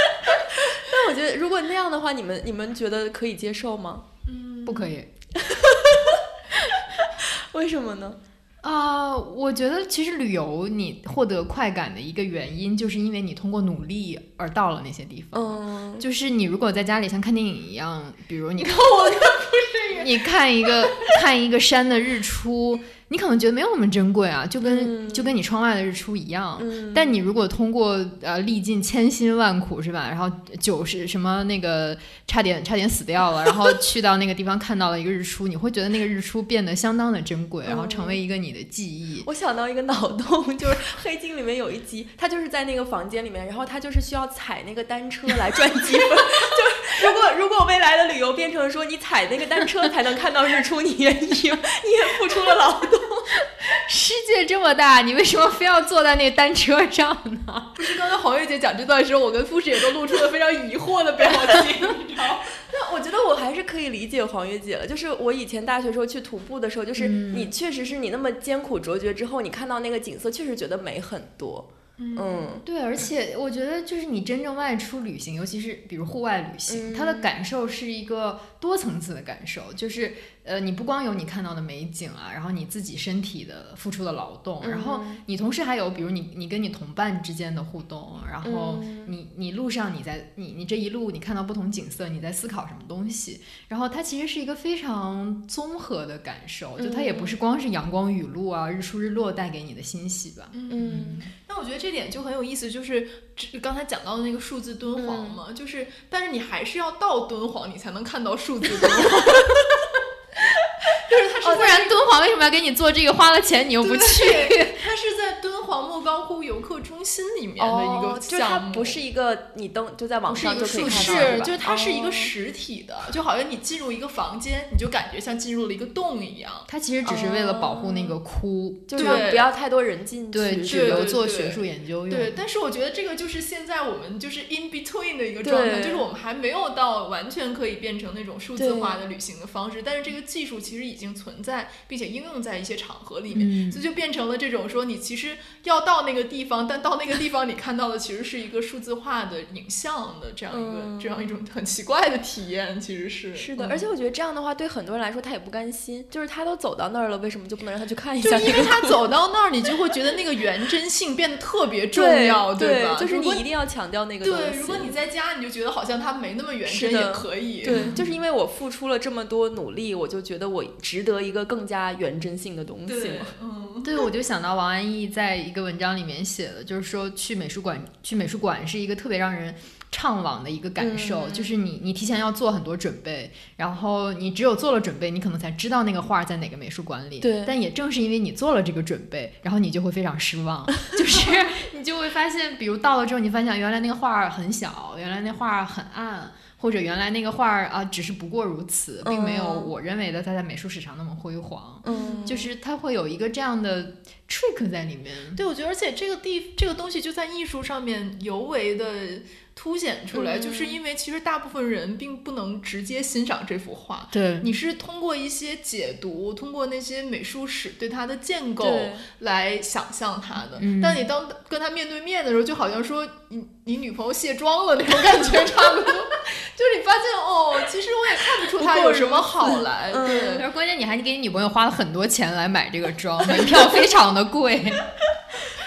但我觉得，如果那样的话，你们你们觉得可以接受吗？嗯，不可以。为什么呢？啊，我觉得其实旅游你获得快感的一个原因，就是因为你通过努力而到了那些地方。嗯，就是你如果在家里像看电影一样，比如你看我看不是你看一个看一个山的日出。你可能觉得没有那么珍贵啊，就跟就跟你窗外的日出一样。但你如果通过呃历尽千辛万苦是吧，然后九十什么那个差点差点死掉了，然后 去到那个地方看到了一个日出，你会觉得那个日出变得相当的珍贵，然后成为一个你的记忆。我想到一个脑洞，就是《黑镜》里面有一集，他就是在那个房间里面，然后他就是需要踩那个单车来赚积分。就如果如果未来的旅游变成说你踩那个单车才能看到日出，你愿意吗？你也付出了劳动。世界这么大，你为什么非要坐在那个单车上呢？不是刚才黄月姐讲这段时候，我跟富士也都露出了非常疑惑的表情。那我觉得我还是可以理解黄月姐了。就是我以前大学时候去徒步的时候，就是你确实是你那么艰苦卓绝之后，你看到那个景色，确实觉得美很多。嗯，对，而且我觉得就是你真正外出旅行，尤其是比如户外旅行，它的感受是一个多层次的感受，就是。呃，你不光有你看到的美景啊，然后你自己身体的付出的劳动，然后你同时还有，比如你你跟你同伴之间的互动，然后你你路上你在你你这一路你看到不同景色，你在思考什么东西，然后它其实是一个非常综合的感受，就它也不是光是阳光雨露啊、日出日落带给你的欣喜吧。嗯，那我觉得这点就很有意思，就是刚才讲到的那个数字敦煌嘛，就是但是你还是要到敦煌你才能看到数字敦煌。就 是他是，不然敦煌为什么要给你做这个？花了钱你又不去？他是在敦煌莫高窟游客中心里面的一个项目，不是一个你登就在网上就可以看到是，就是它是一个实体的，就好像你进入一个房间，你就感觉像进入了一个洞一样。它其实只是为了保护那个窟，就是不要太多人进去，对，只留做学术研究用。对，但是我觉得这个就是现在我们就是 in between 的一个状态，就是我们还没有到完全可以变成那种数字化的旅行的方式，但是这个技术其实已经。已经存在，并且应用在一些场合里面，所以就变成了这种说，你其实要到那个地方，但到那个地方你看到的其实是一个数字化的影像的这样一个、嗯这样一种很奇怪的体验，其实是是的，嗯而且我觉得这样的话，对很多人来说他也不甘心，就是他都走到那儿了，为什么就不能让他去看一下就因为？他走到那儿，你就会觉得那个原真性变得特别重要 对要，吧？对就是你一定要强调那个东西。对，如果你在家，你就觉得好像他没那么原真，也可以。对，就是因为我付出了这么多努力，我就觉得我值得一个更加原真性的东西对嘛。，嗯，对，我就想到王安忆在一个文章里面写的，就是说去美术馆，去美术馆是一个特别让人怅惘的一个感受，嗯就是你你提前要做很多准备，然后你只有做了准备，你可能才知道那个画在哪个美术馆里。对但也正是因为你做了这个准备，然后你就会非常失望，就是你就会发现，比如到了之后，你发现原来那个画很小，原来那画很暗。或者原来那个画儿啊，只是不过如此，并没有嗯我认为的它在美术史上那么辉煌。嗯，就是它会有一个这样的 trick 在里面。对，我觉得，而且这个地这个东西就在艺术上面尤为的凸显出来，就是嗯因为其实大部分人并不能直接欣赏这幅画。对你是通过一些解读，通过那些美术史对它的建构来想象它的。嗯但你当跟他面对面的时候，就好像说你你女朋友卸妆了那种感觉，差不多。就是你发现哦，其实我也看不出它有什么好来。嗯对，而关键你还给你女朋友花了很多钱来买这个妆，门票非常的贵。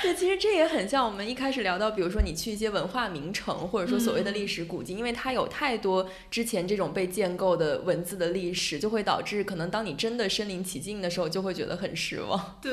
对，其实这也很像我们一开始聊到，比如说你去一些文化名城，或者说所谓的历史古迹，因为它有太多之前这种被建构的文字的历史，就会导致可能当你真的身临其境的时候，就会觉得很失望。对，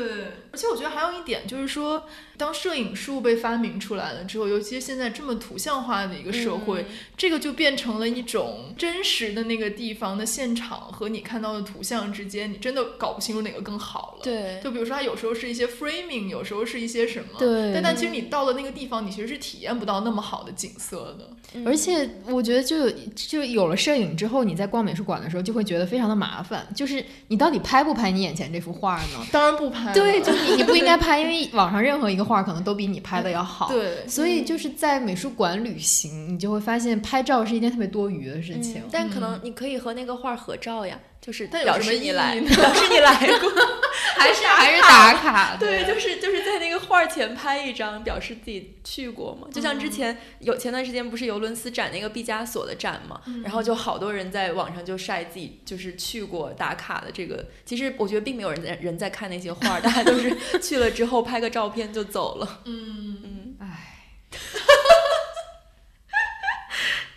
而且我觉得还有一点就是说，当摄影术被发明出来了之后，尤其是现在这么图像化的一个社会，这个就变成了一种真实的那个地方的现场和你看到的图像之间，你真的搞不清楚哪个更好了。。对就比如说，它有时候是一些 framing，有时候是一些什么，对但但其实你到了那个地方，你其实是体验不到那么好的景色的。而且我觉得就有就有了摄影之后，你在逛美术馆的时候就会觉得非常的麻烦，就是你到底拍不拍你眼前这幅画呢？当然不拍，对，就你你不应该拍，因为网上任何一个画可能都比你拍的要好。。对，所以就是在美术馆旅行，你就会发现拍照是一件特别多余的事情。嗯但可能你可以和那个画合照呀，就是表示你来，呢表示你来过。还是 还是打卡，对，就是就是在那个画儿前拍一张，表示自己去过嘛。就像之前有前段时间不是尤伦斯展那个毕加索的展嘛，然后就好多人在网上就晒自己就是去过打卡的这个。其实我觉得并没有人在人在看那些画，大家都是 去了之后拍个照片就走了。嗯，嗯，唉，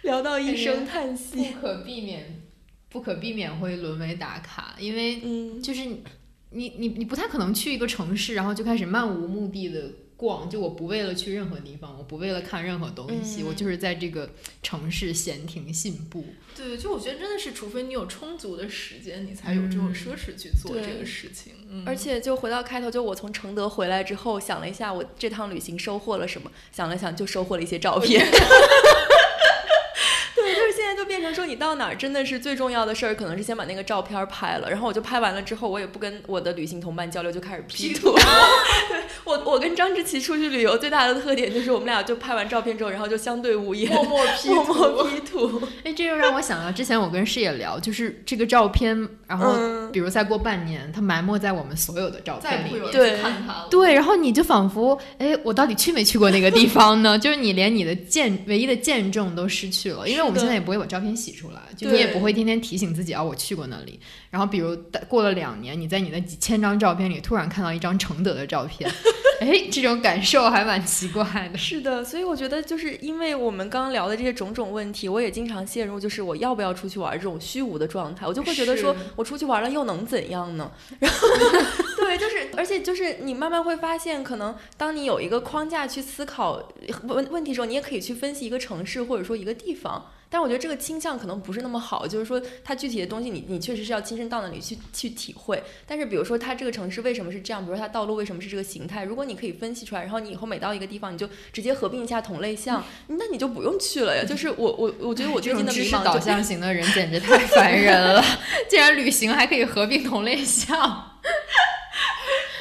聊到一声叹息不。可避免，不可避免会沦为打卡，因为嗯，就是你你你你不太可能去一个城市，然后就开始漫无目的的逛，就我不为了去任何地方，我不为了看任何东西，嗯我就是在这个城市闲庭信步。对，就我觉得真的是，除非你有充足的时间，你才有这种嗯奢侈去做这个事情。嗯，而且就回到开头，就我从承德回来之后，想了一下我这趟旅行收获了什么，想了想就收获了一些照片。对，就变成说，你到哪儿真的是最重要的事儿，可能是先把那个照片拍了，然后我就拍完了之后，我也不跟我的旅行同伴交流，就开始 P 图。对我，我跟张志奇出去旅游最大的特点就是我们俩就拍完照片之后，然后就相对无言，默默 P 默图，默 P 图。哎，这又让我想到之前我跟师野聊，就是这个照片，然后嗯比如再过半年，它埋没在我们所有的照片里面。也不会有人对去看它了。对，然后你就仿佛，哎，我到底去没去过那个地方呢？就是你连你的见唯一的见证都失去了，因为我们现在也不会把照片洗出来，就你也不会天天提醒自己啊，我去过那里。然后比如过了两年，你在你的几千张照片里突然看到一张承德的照片，哎，这种感受还蛮奇怪的。是的，所以我觉得就是因为我们刚刚聊的这些种种问题，我也经常陷入就是我要不要出去玩这种虚无的状态，我就会觉得说我出去玩了又能怎样呢？然后 对，就是而且就是你慢慢会发现，可能当你有一个框架去思考问问题的时候，你也可以去分析一个城市或者说一个地方。但我觉得这个倾向可能不是那么好，就是说它具体的东西你你确实是要亲身到那里去去体会。但是比如说它这个城市为什么是这样，比如说它道路为什么是这个形态，如果你可以分析出来，然后你以后每到一个地方你就直接合并一下同类项，那你就不用去了呀。就是我我我觉得我最近的迷茫导向型的人简直太烦人了，竟然旅行还可以合并同类项。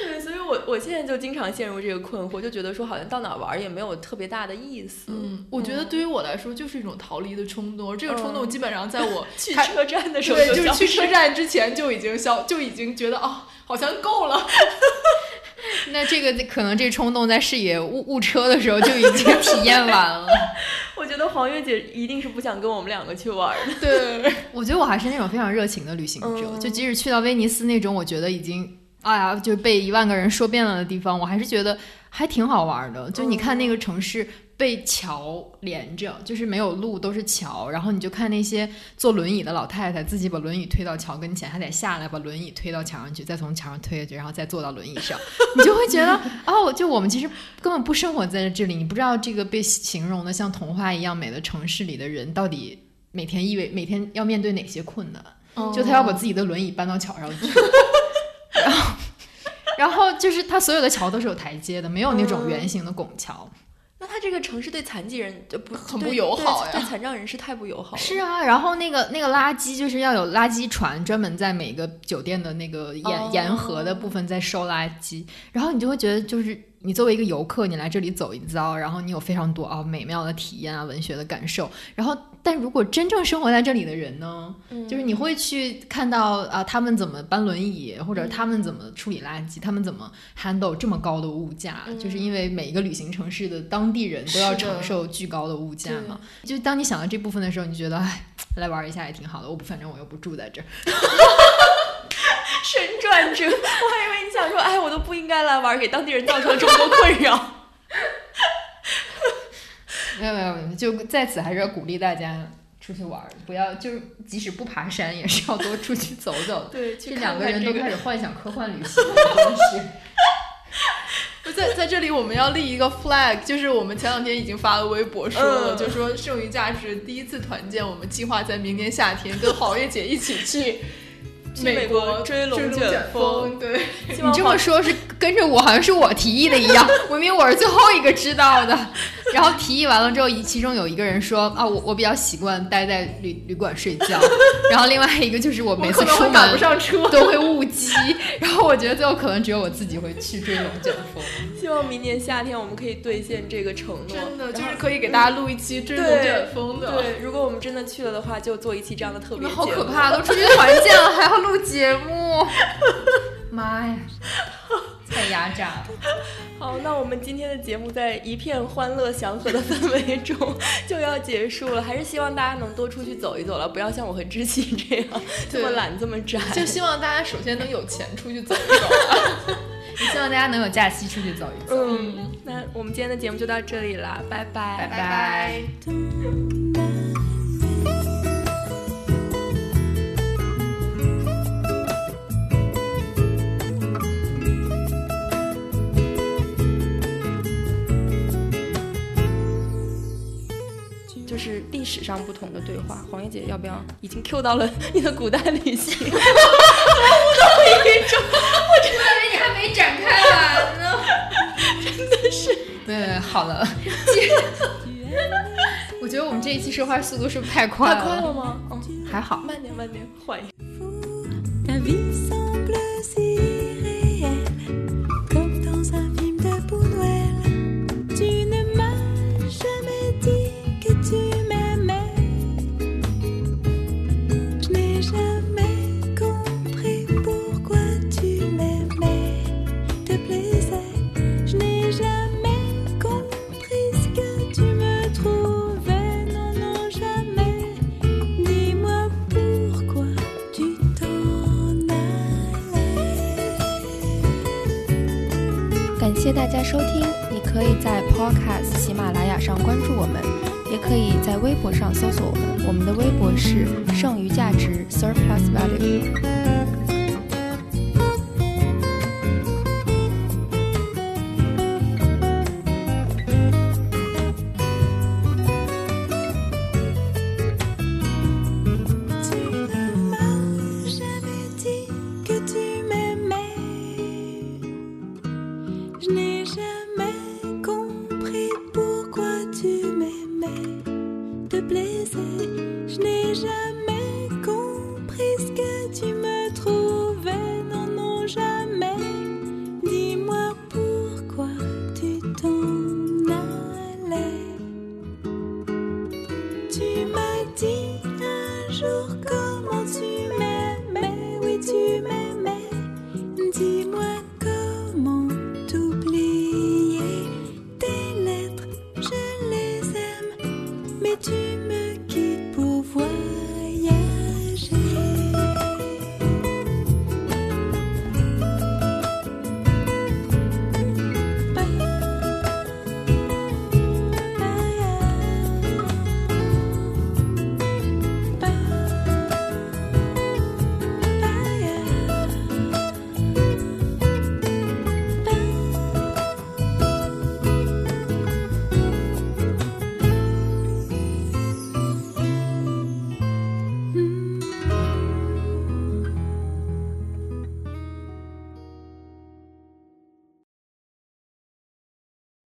对，所以我我现在就经常陷入这个困惑，就觉得说好像到哪儿玩也没有特别大的意思。嗯，我觉得对于我来说就是一种逃离的冲动，这个冲动嗯基本上在我开去车站的时候对，就是去车站之前就已经消，就已经觉得哦，好像够了。那这个可能这冲动在视野误误车的时候就已经体验完了。我觉得黄月姐一定是不想跟我们两个去玩的。对，我觉得我还是那种非常热情的旅行者，就即使去到威尼斯那种，我觉得已经哎呀，就是被一万个人说遍了的地方，我还是觉得还挺好玩的。就你看那个城市。被桥连着，就是没有路，都是桥。然后你就看那些坐轮椅的老太太，自己把轮椅推到桥跟前，还得下来把轮椅推到墙上去，再从墙上推下去，然后再坐到轮椅上。你就会觉得，哦，就我们其实根本不生活在这里。你不知道这个被形容的像童话一样美的城市里的人，到底每天意味每天要面对哪些困难？就他要把自己的轮椅搬到桥上去，然后，然后就是它所有的桥都是有台阶的，没有那种圆形的拱桥。那他这个城市对残疾人就不很不友好呀？对残障人士太不友好。是啊，然后那个那个垃圾就是要有垃圾船，专门在每个酒店的那个沿沿河的部分在收垃圾，然后你就会觉得就是。你作为一个游客，你来这里走一遭，然后你有非常多啊美妙的体验啊，文学的感受。然后，但如果真正生活在这里的人呢，就是你会去看到啊，他们怎么搬轮椅，或者他们怎么处理垃圾，他们怎么 handle 这么高的物价，就是因为每一个旅行城市的当地人都要承受巨高的物价嘛。就当你想到这部分的时候，你觉得哎，来玩一下也挺好的。我不，反正我又不住在这儿。神转折，我还以为你想说，哎，我都不应该来玩，给当地人造成了这么多困扰。没有没有，就在此还是要鼓励大家出去玩，不要就是即使不爬山，也是要多出去走走。对，这两个人都开始幻想科幻旅行，真是。在在这里，我们要立一个 flag，就是我们前两天已经发了微博说了，就说剩余价值第一次团建，我们计划在明年夏天跟郝月姐一起去。美国追龙卷风，对你这么说，是跟着我，好像是我提议的一样。明明我是最后一个知道的。然后提议完了之后，其中有一个人说啊，我我比较习惯待在旅旅馆睡觉。然后另外一个就是我每次出门都会误机。然后我觉得最后可能只有我自己会去追龙卷风。希望明年夏天我们可以兑现这个承诺，真的就是可以给大家录一期追龙卷风的。对，如果我们真的去了的话，就做一期这样的特别。好可怕，都出去团建了 还要录节目，妈呀！太压榨了。好，那我们今天的节目在一片欢乐祥和的氛围中就要结束了。还是希望大家能多出去走一走了，不要像我和知琪这样这么懒这么宅。就希望大家首先能有钱出去走一走，也希望大家能有假期出去走一走。嗯，那我们今天的节目就到这里了，拜拜，拜拜。是历史上不同的对话，黄叶姐要不要？已经 Q 到了你的古代旅行，我真的以为你还没展开完呢，真的是。对，好了，我觉得我们这一期说话速度是不是太快了？太快了吗？嗯，还好，慢点，慢点，缓一。上搜索我们，我们的微博是剩余价值 Surplus